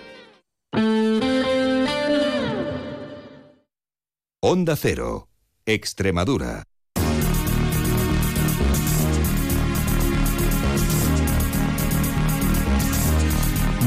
Onda Cero, Extremadura.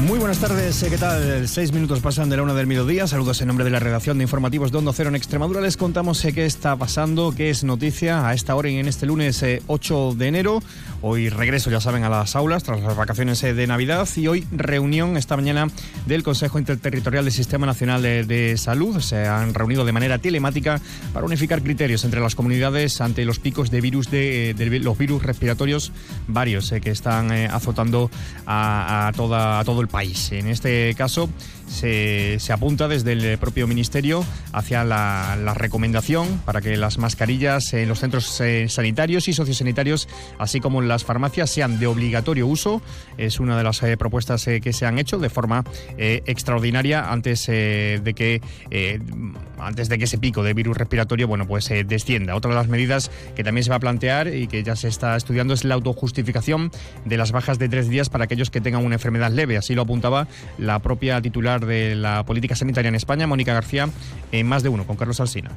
Muy buenas tardes, eh, ¿qué tal? Seis minutos pasan de la una del mediodía. Saludos en nombre de la redacción de informativos de Hondo Cero en Extremadura. Les contamos eh, qué está pasando, qué es noticia a esta hora y en este lunes 8 eh, de enero. Hoy regreso, ya saben, a las aulas tras las vacaciones de Navidad y hoy reunión esta mañana del Consejo Interterritorial del Sistema Nacional de, Salud. Se han reunido de manera telemática para unificar criterios entre las comunidades ante los picos de virus de, los virus respiratorios varios que están azotando a, toda, a todo el país. En este caso, se, apunta desde el propio Ministerio hacia la, recomendación para que las mascarillas en los centros eh, sanitarios y sociosanitarios, así como en las farmacias, sean de obligatorio uso. Es una de las eh, propuestas eh, que se han hecho de forma extraordinaria antes de que antes de que ese pico de virus respiratorio bueno pues descienda. Otra de las medidas que también se va a plantear y que ya se está estudiando es la autojustificación de las bajas de tres días para aquellos que tengan una enfermedad leve. Así lo apuntaba la propia titular de la política sanitaria en España, Mónica García, en más de uno, con Carlos Alsina.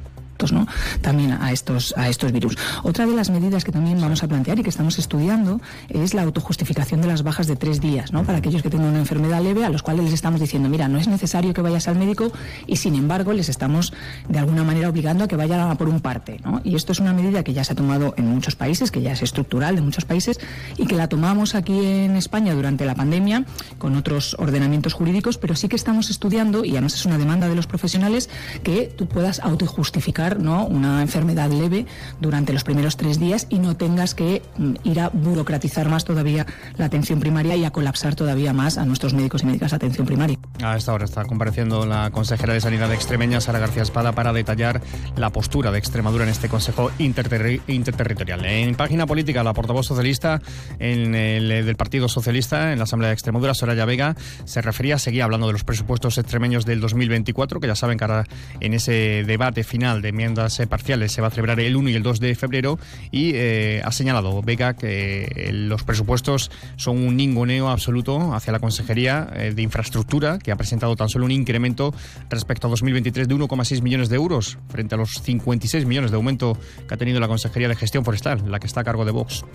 También a estos, a estos virus. Otra de las medidas que también vamos a plantear y que estamos estudiando es la autojustificación de las bajas de tres días, ¿no? para aquellos que tengan una enfermedad leve, a los cuales les estamos diciendo, mira, no es necesario que vayas al médico y sin embargo les estamos de alguna manera obligando a que vayan a por un parte. ¿no? Y esto es una medida que ya se ha tomado en muchos países, que ya es estructural de muchos países y que la tomamos aquí en España durante la pandemia con otros ordenamientos jurídicos, pero sí que estamos estudiando, y además es una demanda de los profesionales, que tú puedas autojustificar ¿no? una enfermedad leve durante los primeros tres días y no tengas que mm, ir a burocratizar más todavía la atención primaria y a colapsar todavía más a nuestros médicos y médicas de atención primaria. A esta hora está compareciendo la consejera de Sanidad extremeña, Sara García Espada, para detallar la postura de Extremadura en este Consejo Interterritorial. En página política, la portavoz socialista en el, del Partido Socialista en la Asamblea de Extremadura, Soraya Vega, se refería, seguía hablando de los presupuestos extremeños del 2024, que ya saben que ahora en ese debate final de enmiendas eh, parciales se va a celebrar el 1 y el 2 de febrero y eh, ha señalado Vega que eh, los presupuestos son un ninguneo absoluto hacia la Consejería de Infraestructura, que ha presentado tan solo un incremento respecto a 2023 de 1,6 millones de euros frente a los 56 millones de aumento que ha tenido la Consejería de Gestión Forestal, la que está a cargo de Vox.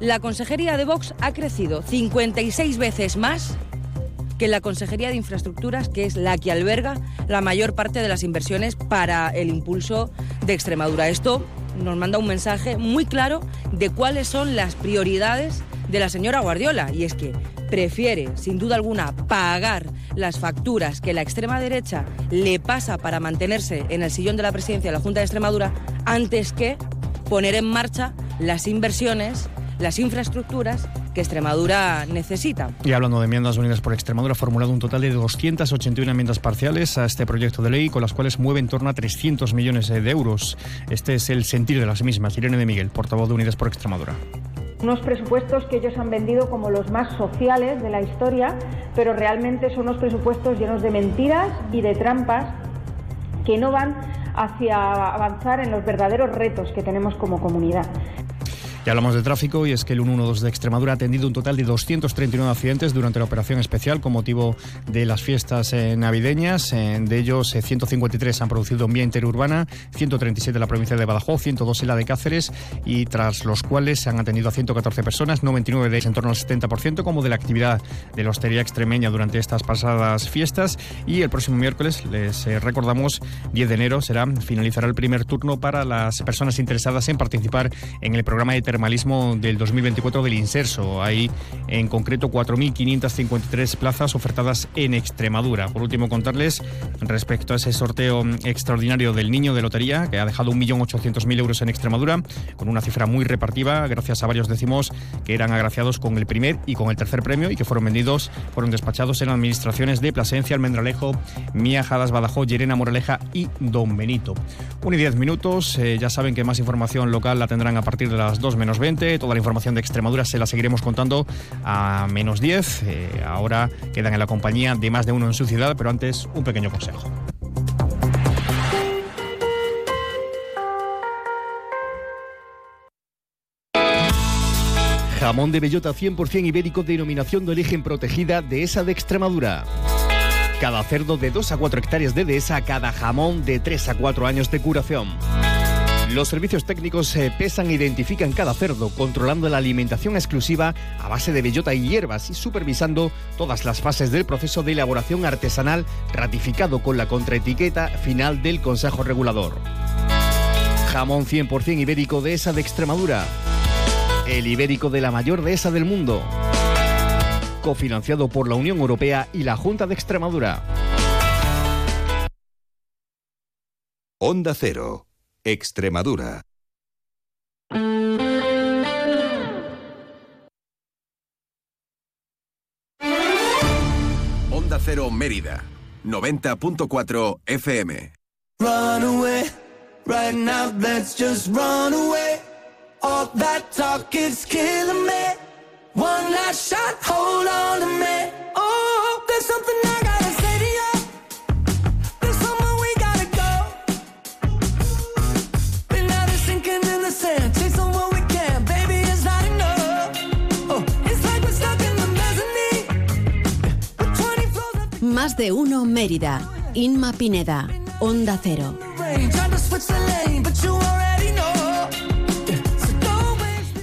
La Consejería de Vox ha crecido 56 veces más que la Consejería de Infraestructuras, que es la que alberga la mayor parte de las inversiones para el impulso de Extremadura. Esto nos manda un mensaje muy claro de cuáles son las prioridades de la señora Guardiola, y es que prefiere, sin duda alguna, pagar las facturas que la extrema derecha le pasa para mantenerse en el sillón de la presidencia de la Junta de Extremadura antes que poner en marcha las inversiones, las infraestructuras que Extremadura necesita. Y hablando de enmiendas unidas por Extremadura, ha formulado un total de 281 enmiendas parciales a este proyecto de ley, con las cuales mueve en torno a 300 millones de euros. Este es el sentir de las mismas. Irene de Miguel, portavoz de Unidas por Extremadura unos presupuestos que ellos han vendido como los más sociales de la historia, pero realmente son unos presupuestos llenos de mentiras y de trampas que no van hacia avanzar en los verdaderos retos que tenemos como comunidad. Ya hablamos de tráfico y es que el 112 de Extremadura ha atendido un total de 239 accidentes durante la operación especial con motivo de las fiestas eh, navideñas. De ellos, 153 se han producido en vía interurbana, 137 en la provincia de Badajoz, 102 en la de Cáceres y tras los cuales se han atendido a 114 personas, 99 de ellas en torno al 70%, como de la actividad de la hostelería extremeña durante estas pasadas fiestas. Y el próximo miércoles, les eh, recordamos, 10 de enero, será finalizará el primer turno para las personas interesadas en participar en el programa de termalismo del 2024 del Inserso. Hay en concreto 4.553 plazas ofertadas en Extremadura. Por último, contarles respecto a ese sorteo extraordinario del niño de lotería, que ha dejado 1.800.000 euros en Extremadura, con una cifra muy repartida, gracias a varios décimos que eran agraciados con el primer y con el tercer premio y que fueron vendidos, fueron despachados en administraciones de Plasencia, Almendralejo, Miajadas, Badajoz, Llerena, Moraleja y Don Benito. Un y diez minutos, eh, ya saben que más información local la tendrán a partir de las 2 menos 20. Toda la información de Extremadura se la seguiremos contando a menos 10. Eh, ahora quedan en la compañía de más de uno en su ciudad, pero antes un pequeño consejo. Jamón de bellota 100% ibérico, denominación de origen protegida de esa de Extremadura. Cada cerdo de 2 a 4 hectáreas de dehesa, cada jamón de 3 a 4 años de curación. Los servicios técnicos se pesan e identifican cada cerdo, controlando la alimentación exclusiva a base de bellota y hierbas y supervisando todas las fases del proceso de elaboración artesanal ratificado con la contraetiqueta final del Consejo Regulador. Jamón 100% ibérico de esa de Extremadura. El ibérico de la mayor dehesa del mundo. Cofinanciado por la Unión Europea y la Junta de Extremadura. Onda Cero. Extremadura. Onda Cero Mérida, 90.4 FM. Run away, right now let's just run away. All that talk is killing me. One last shot, hold on to me. Oh, there's something Más de uno Mérida. Inma Pineda. Onda Cero.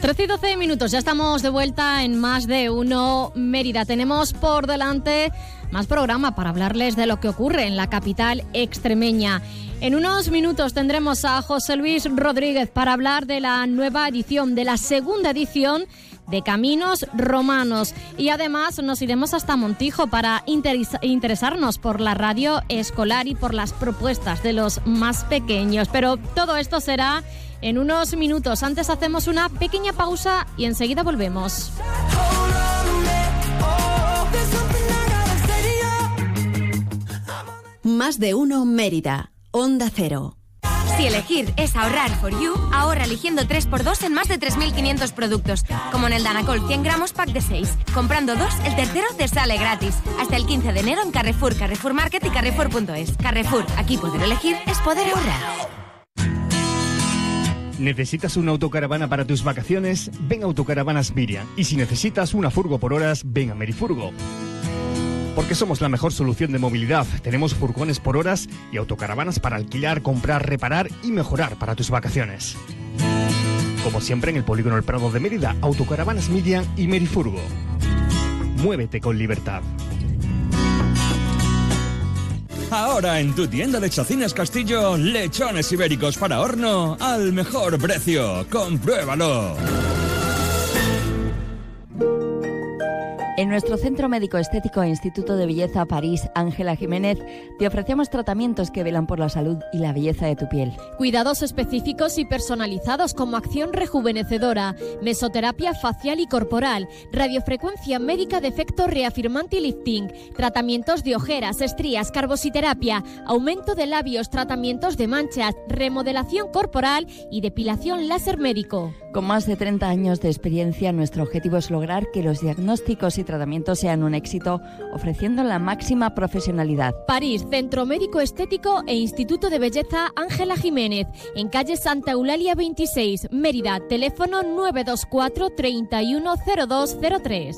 13 y 12 minutos, ya estamos de vuelta en más de uno Mérida. Tenemos por delante más programa para hablarles de lo que ocurre en la capital extremeña. En unos minutos tendremos a José Luis Rodríguez para hablar de la nueva edición, de la segunda edición de Caminos Romanos. Y además nos iremos hasta Montijo para interesa- interesarnos por la radio escolar y por las propuestas de los más pequeños. Pero todo esto será en unos minutos. Antes hacemos una pequeña pausa y enseguida volvemos. Más de uno Mérida. Onda Cero. Si elegir es ahorrar for you, ahorra eligiendo 3x2 en más de 3.500 productos, como en el Danacol 100 gramos pack de 6. Comprando dos, el tercero te sale gratis. Hasta el 15 de enero en Carrefour, Carrefour Market y Carrefour.es. Carrefour, aquí poder elegir es poder ahorrar. ¿Necesitas una autocaravana para tus vacaciones? Ven a Autocaravanas Miriam. Y si necesitas una furgo por horas, ven a Merifurgo. Porque somos la mejor solución de movilidad. Tenemos furgones por horas y autocaravanas para alquilar, comprar, reparar y mejorar para tus vacaciones. Como siempre en el Polígono El Prado de Mérida, Autocaravanas Miriam y Merifurgo. Muévete con libertad. Ahora en tu tienda de Chacinas Castillo, lechones ibéricos para horno al mejor precio. Compruébalo. En nuestro Centro Médico Estético e Instituto de Belleza París, Ángela Jiménez, te ofrecemos tratamientos que velan por la salud y la belleza de tu piel. Cuidados específicos y personalizados como acción rejuvenecedora, mesoterapia facial y corporal, radiofrecuencia médica de efecto reafirmante y lifting, tratamientos de ojeras, estrías, carbositerapia, aumento de labios, tratamientos de manchas, remodelación corporal y depilación láser médico. Con más de 30 años de experiencia, nuestro objetivo es lograr que los diagnósticos y tratamiento sean un éxito, ofreciendo la máxima profesionalidad. París, Centro Médico Estético e Instituto de Belleza Ángela Jiménez, en calle Santa Eulalia 26, Mérida, teléfono 924 310203.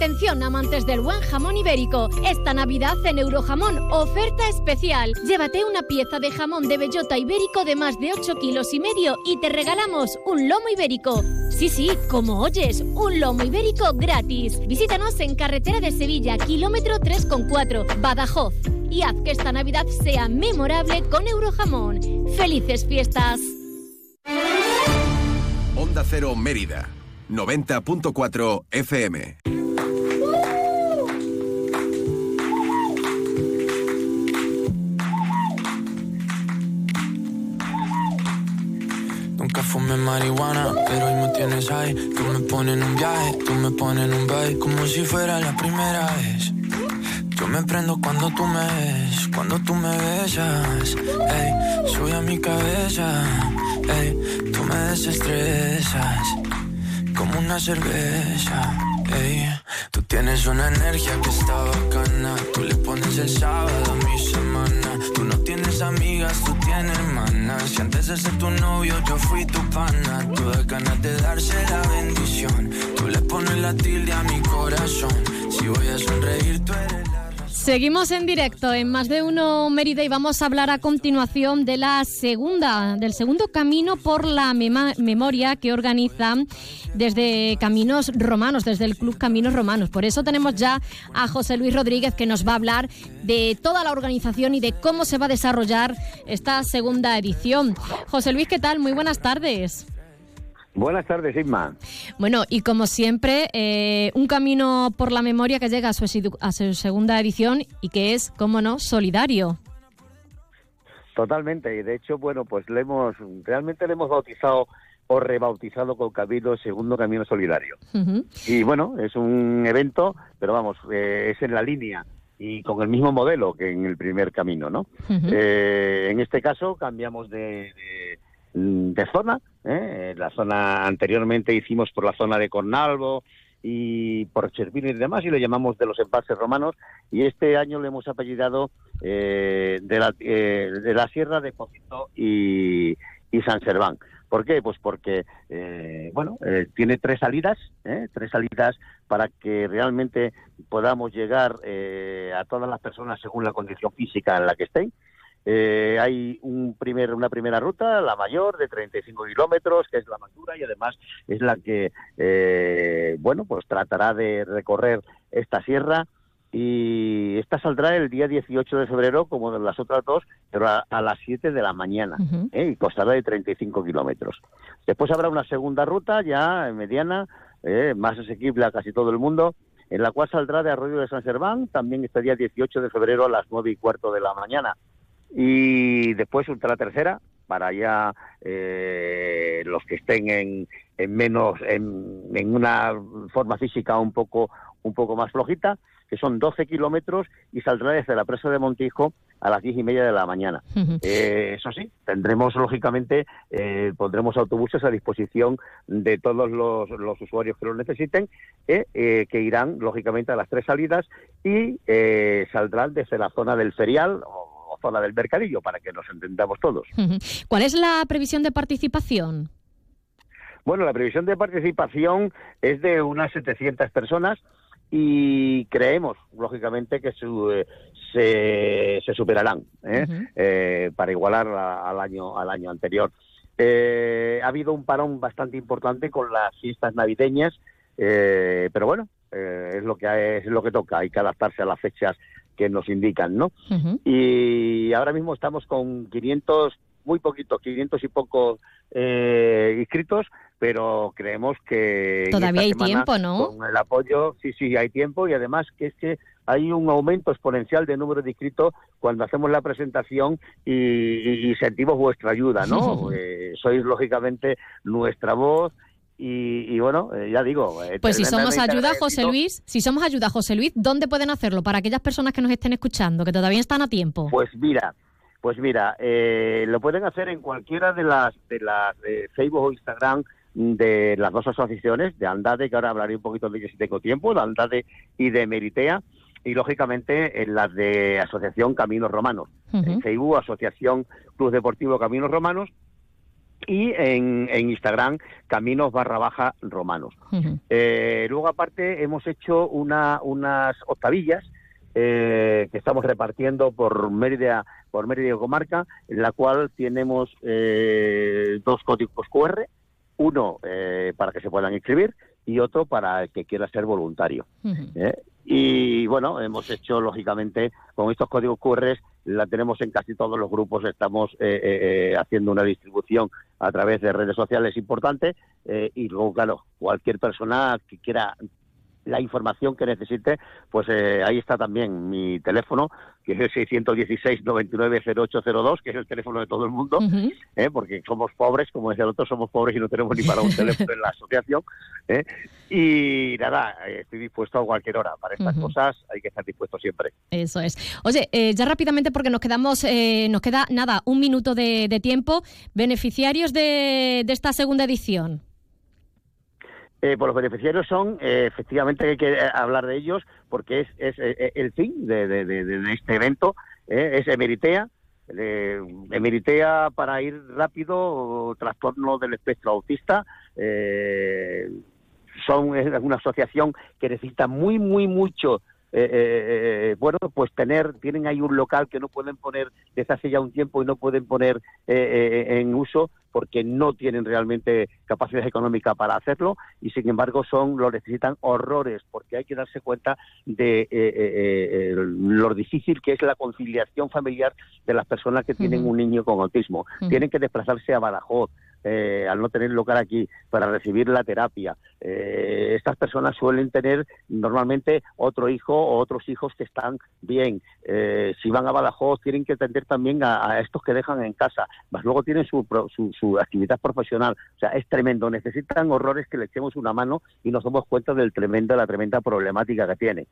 Atención amantes del buen jamón ibérico. Esta Navidad en Eurojamón, oferta especial. Llévate una pieza de jamón de bellota ibérico de más de 8 kilos y medio y te regalamos un lomo ibérico. Sí, sí, como oyes, un lomo ibérico gratis. Visítanos en Carretera de Sevilla, kilómetro 3,4, Badajoz. Y haz que esta Navidad sea memorable con Eurojamón. ¡Felices fiestas! Onda Cero Mérida, 90.4 FM. Fumé marihuana, pero hoy me tienes ahí. Tú me pones un viaje, tú me pones en un baile, como si fuera la primera vez. Yo me prendo cuando tú me ves, cuando tú me besas. Ey, sube a mi cabeza, ey, tú me desestresas, como una cerveza. Ey, tú tienes una energía que está bacana, tú le pones el sábado a mi semana. Amigas, tú tienes hermanas. Y antes de ser tu novio, yo fui tu pana. Tú das ganas de darse la bendición. Tú le pones la tilde a mi corazón. Si voy a sonreír, tú eres Seguimos en directo en Más de Uno Mérida y vamos a hablar a continuación de la segunda, del segundo camino por la memoria que organiza desde Caminos Romanos, desde el Club Caminos Romanos. Por eso tenemos ya a José Luis Rodríguez que nos va a hablar de toda la organización y de cómo se va a desarrollar esta segunda edición. José Luis, ¿qué tal? Muy buenas tardes. Buenas tardes, Isma. Bueno, y como siempre, eh, un camino por la memoria que llega a su, a su segunda edición y que es, cómo no, solidario. Totalmente. Y de hecho, bueno, pues le hemos, realmente le hemos bautizado o rebautizado con Cabildo segundo Camino Solidario. Y bueno, es un evento, pero vamos, eh, es en la línea y con el mismo modelo que en el primer camino, ¿no? Eh, en este caso cambiamos de, de- de zona. ¿Eh? La zona anteriormente hicimos por la zona de Cornalvo y por Chervino y demás, y lo llamamos de los embalses romanos. Y este año le hemos apellidado eh, de, la, eh, de la Sierra de Pocito y, y San Serván. ¿Por qué? Pues porque, eh, bueno, eh, tiene tres salidas, ¿eh? tres salidas para que realmente podamos llegar eh, a todas las personas según la condición física en la que estén. Eh, hay un primer, una primera ruta, la mayor, de 35 kilómetros, que es la más dura y además es la que, eh, bueno, pues tratará de recorrer esta sierra y esta saldrá el día 18 de febrero, como de las otras dos, pero a, a las 7 de la mañana, ¿eh? y costará de 35 kilómetros. Después habrá una segunda ruta, ya mediana, eh, más asequible a casi todo el mundo, en la cual saldrá de Arroyo de San Serván, también este día 18 de febrero a las 9 y cuarto de la mañana. Y después otra tercera, para ya eh, los que estén en, en menos, en, en una forma física un poco, un poco más flojita, que son 12 kilómetros y saldrá desde la presa de Montijo a las diez y media de la mañana. Eh, eso sí, tendremos, lógicamente, eh, pondremos autobuses a disposición de todos los, los usuarios que lo necesiten, eh, eh, que irán, lógicamente, a las tres salidas y eh, saldrán desde la zona del ferial o zona del mercadillo, para que nos entendamos todos. ¿Cuál es la previsión de participación? Bueno, la previsión de participación es de unas 700 personas y creemos, lógicamente, que su- eh, se, se superarán ¿eh? Eh, para igualar a- al año al año anterior. Ha habido un parón bastante importante con las fiestas navideñas, eh, pero bueno, es lo que es lo que toca. Hay que adaptarse a las fechas que nos indican, ¿no? Y ahora mismo estamos con 500, muy poquitos, 500 y pocos eh, inscritos, pero creemos que... Todavía hay semana, tiempo, ¿no? Con el apoyo, sí, sí, hay tiempo y además que es que hay un aumento exponencial de número de inscritos cuando hacemos la presentación y, sentimos vuestra ayuda, ¿no? Eh, sois lógicamente nuestra voz y, bueno, eh, ya digo. Eh, pues si somos ayuda, José Luis, si somos ayuda, José Luis, ¿dónde pueden hacerlo para aquellas personas que nos estén escuchando, que todavía están a tiempo? Pues mira, pues mira, eh, lo pueden hacer en cualquiera de las de las Facebook o Instagram de las dos asociaciones, de Andade, que ahora hablaré un poquito de ellos si tengo tiempo, de Andade y de Meritea, y lógicamente en las de Asociación Caminos Romanos. En Facebook, Asociación Club Deportivo Caminos Romanos, y en, Instagram caminos barra baja romanos. Eh, luego aparte hemos hecho una, unas octavillas eh, que estamos repartiendo por Mérida, por Mérida Comarca, en la cual tenemos eh, dos códigos QR, uno para que se puedan inscribir y otro para el que quiera ser voluntario. Y bueno, hemos hecho lógicamente con estos códigos QR la tenemos en casi todos los grupos, estamos eh, eh, eh, haciendo una distribución a través de redes sociales importantes y luego, claro, cualquier persona que quiera la información que necesite, pues ahí está también mi teléfono, que es el 616 990802, que es el teléfono de todo el mundo, ¿eh? porque somos pobres, como decía el otro, somos pobres y no tenemos ni para un teléfono en la asociación. ¿eh? Y nada, estoy dispuesto a cualquier hora. Para estas cosas hay que estar dispuesto siempre. Eso es. Oye, eh, ya rápidamente, porque nos quedamos, nos queda nada, un minuto de, tiempo, beneficiarios de, de esta segunda edición. Eh, pues los beneficiarios son, eh, efectivamente, hay que hablar de ellos porque es, es, eh, el fin de, este evento, es Emeritea. Emeritea, para ir rápido, trastorno del espectro autista. son es una asociación que necesita muy, muy, mucho eh, eh, bueno, pues tener, tienen ahí un local que no pueden poner desde hace ya un tiempo y no pueden poner en uso porque no tienen realmente capacidad económica para hacerlo y sin embargo son lo necesitan horrores porque hay que darse cuenta de lo difícil que es la conciliación familiar de las personas que tienen un niño con autismo. Tienen que desplazarse a Badajoz, eh, al no tener local aquí para recibir la terapia. Eh, estas personas suelen tener normalmente otro hijo o otros hijos que están bien. Eh, si van a Badajoz tienen que atender también a, estos que dejan en casa, más luego tienen su, su, actividad profesional. O sea, es tremendo. Necesitan horrores que le echemos una mano y nos damos cuenta del tremendo, la tremenda problemática que tiene.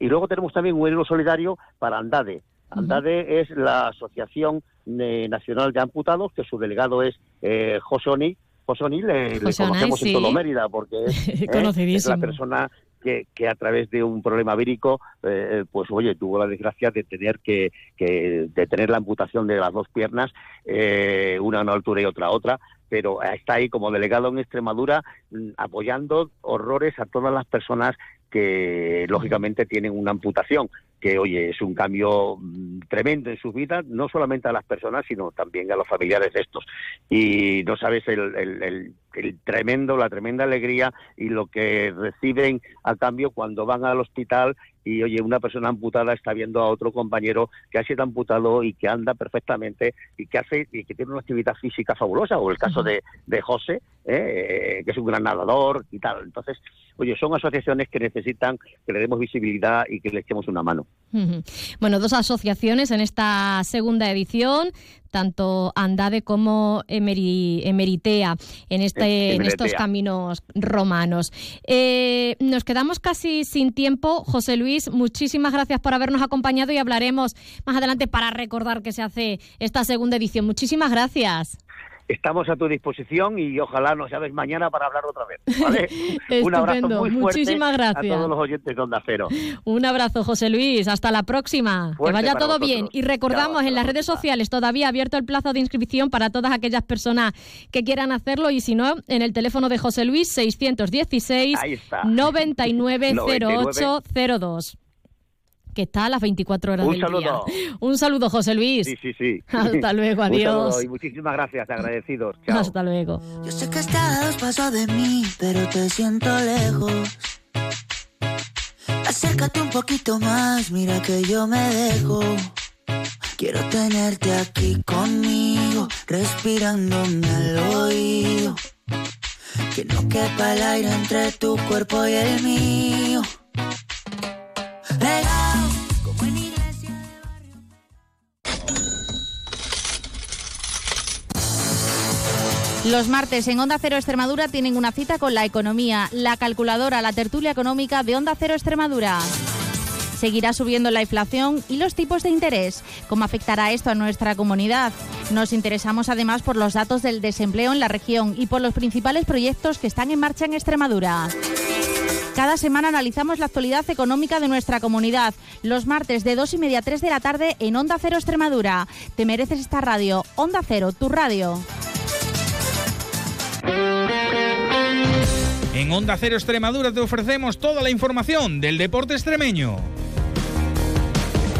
y luego tenemos también un héroe solidario para Andade. Andade es la Asociación Nacional de Amputados, que su delegado es eh, José Oni. José Oni le, conocemos en todo Mérida, porque ¿eh? es, la persona que, que, a través de un problema vírico, eh, pues oye, tuvo la desgracia de tener que, que, de tener la amputación de las dos piernas, eh, una a una altura y otra a otra, pero está ahí como delegado en Extremadura mm, apoyando horrores a todas las personas que lógicamente tienen una amputación que oye es un cambio mm, tremendo en sus vidas, no solamente a las personas, sino también a los familiares de estos. Y no sabes el, el, el, tremendo, la tremenda alegría y lo que reciben a cambio cuando van al hospital y oye, una persona amputada está viendo a otro compañero que ha sido amputado y que anda perfectamente y que hace y que tiene una actividad física fabulosa, o el caso de, de José, ¿eh? que es un gran nadador y tal. Entonces, oye, son asociaciones que necesitan que le demos visibilidad y que le echemos una mano. Bueno, dos asociaciones en esta segunda edición, tanto Andade como Emeritea, en, este, en estos caminos romanos. Eh, nos quedamos casi sin tiempo. José Luis, muchísimas gracias por habernos acompañado y hablaremos más adelante para recordar que se hace esta segunda edición. Muchísimas gracias estamos a tu disposición y ojalá nos llames mañana para hablar otra vez. Un abrazo muy fuerte Muchísimas gracias. a todos los oyentes de Onda Cero. Un abrazo, José Luis. Hasta la próxima. que vaya todo bien. Y recordamos en las redes sociales todavía abierto el plazo de inscripción para todas aquellas personas que quieran hacerlo y si no, en el teléfono de José Luis 616 990802 que está a las 24 horas Un saludo. día. Un saludo, José Luis. Sí, sí, sí. Hasta luego, adiós. y muchísimas gracias, agradecidos. Chao. Hasta luego. Yo sé que estás a dos pasos de mí, pero te siento lejos. Acércate un poquito más, mira que yo me dejo. Quiero tenerte aquí conmigo, respirándome al oído. Que no quepa el aire entre tu cuerpo y el mío. Los martes en Onda Cero Extremadura tienen una cita con la economía, la calculadora, la tertulia económica de Onda Cero Extremadura. Seguirá subiendo la inflación y los tipos de interés. ¿Cómo afectará esto a nuestra comunidad? Nos interesamos además por los datos del desempleo en la región y por los principales proyectos que están en marcha en Extremadura. Cada semana analizamos la actualidad económica de nuestra comunidad. Los martes de 2 y media a 3 de la tarde en Onda Cero Extremadura. Te mereces esta radio. Onda Cero, tu radio. En Onda Cero Extremadura te ofrecemos toda la información del deporte extremeño.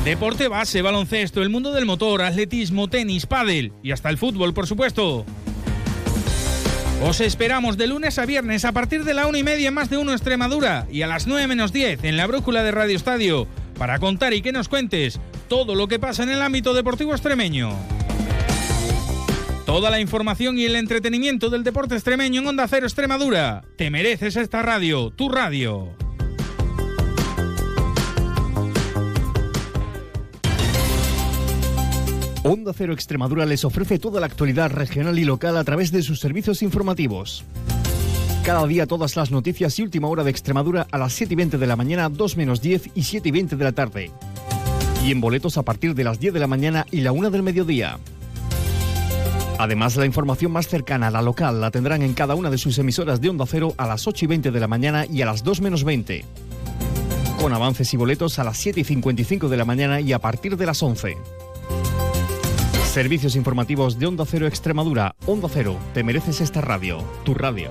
Deporte base, baloncesto, el mundo del motor, atletismo, tenis, pádel y hasta el fútbol, por supuesto. Os esperamos de lunes a viernes a partir de la una y media en más de uno Extremadura y a las 9 menos 10 en la brújula de Radio Estadio para contar y que nos cuentes todo lo que pasa en el ámbito deportivo extremeño. Toda la información y el entretenimiento del deporte extremeño en Onda Cero Extremadura. Te mereces esta radio, tu radio. Onda Cero Extremadura les ofrece toda la actualidad regional y local a través de sus servicios informativos. Cada día todas las noticias y última hora de Extremadura a las 7 y 20 de la mañana, 2 menos 10 y 7 y 20 de la tarde. Y en boletos a partir de las 10 de la mañana y la 1 del mediodía. Además, la información más cercana a la local la tendrán en cada una de sus emisoras de Onda Cero a las 8 y 20 de la mañana y a las 2 menos 20. Con avances y boletos a las 7 y 55 de la mañana y a partir de las 11. Servicios informativos de Onda Cero Extremadura. Onda Cero, te mereces esta radio, tu radio.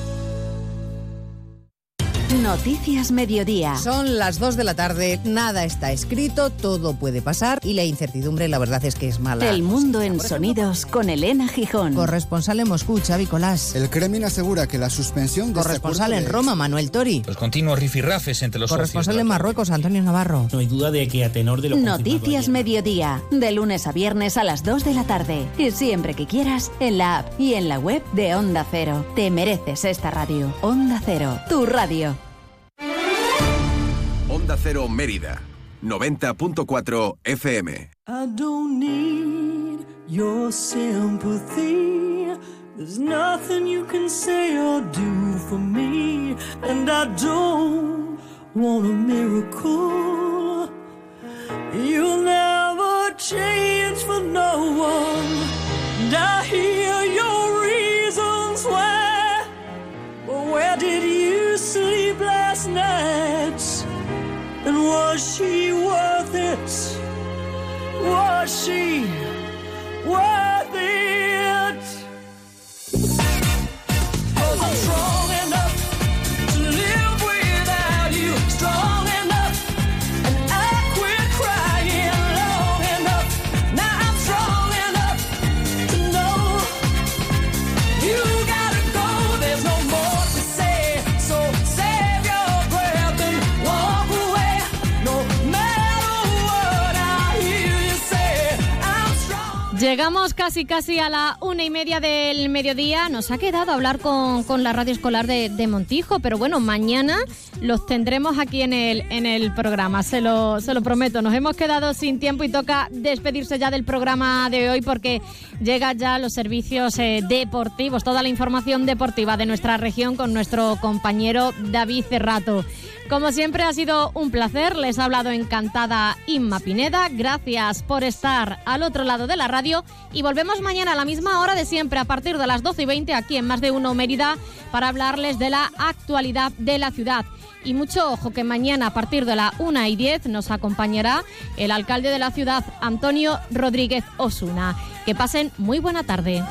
Noticias Mediodía. Son las 2 de la tarde, nada está escrito, todo puede pasar y la incertidumbre la verdad es que es mala. El mundo en sonidos con Elena Gijón. Corresponsal en Moscú, Xavi Colás. El Kremlin asegura que la suspensión de Corresponsal en Roma, Manuel Tori. Los continuos rifirrafes entre los Corresponsal en Marruecos, Antonio Navarro. No hay duda de que a tenor de lo Noticias Mediodía, de lunes a viernes a las 2 de la tarde. Y siempre que quieras, en la app y en la web de Onda Cero. Te mereces esta radio. Onda Cero, tu radio. Onda Cero Mérida, 90.4 FM. I don't need your sympathy. There's nothing you can say or do for me. And I don't want a miracle. She Llegamos casi casi a la una y media del mediodía. Nos ha quedado hablar con, con la radio escolar de, Montijo, pero bueno, mañana los tendremos aquí en el, en el programa, se lo, se lo prometo. Nos hemos quedado sin tiempo y toca despedirse ya del programa de hoy porque llega ya los servicios eh, deportivos, toda la información deportiva de nuestra región con nuestro compañero David Cerrato. Como siempre ha sido un placer, les ha hablado encantada Inma Pineda, gracias por estar al otro lado de la radio y volvemos mañana a la misma hora de siempre a partir de las 12 y 20 aquí en Más de Uno Mérida para hablarles de la actualidad de la ciudad. Y mucho ojo que mañana a partir de la 1 y 10 nos acompañará el alcalde de la ciudad, Antonio Rodríguez Osuna. Que pasen muy buena tarde.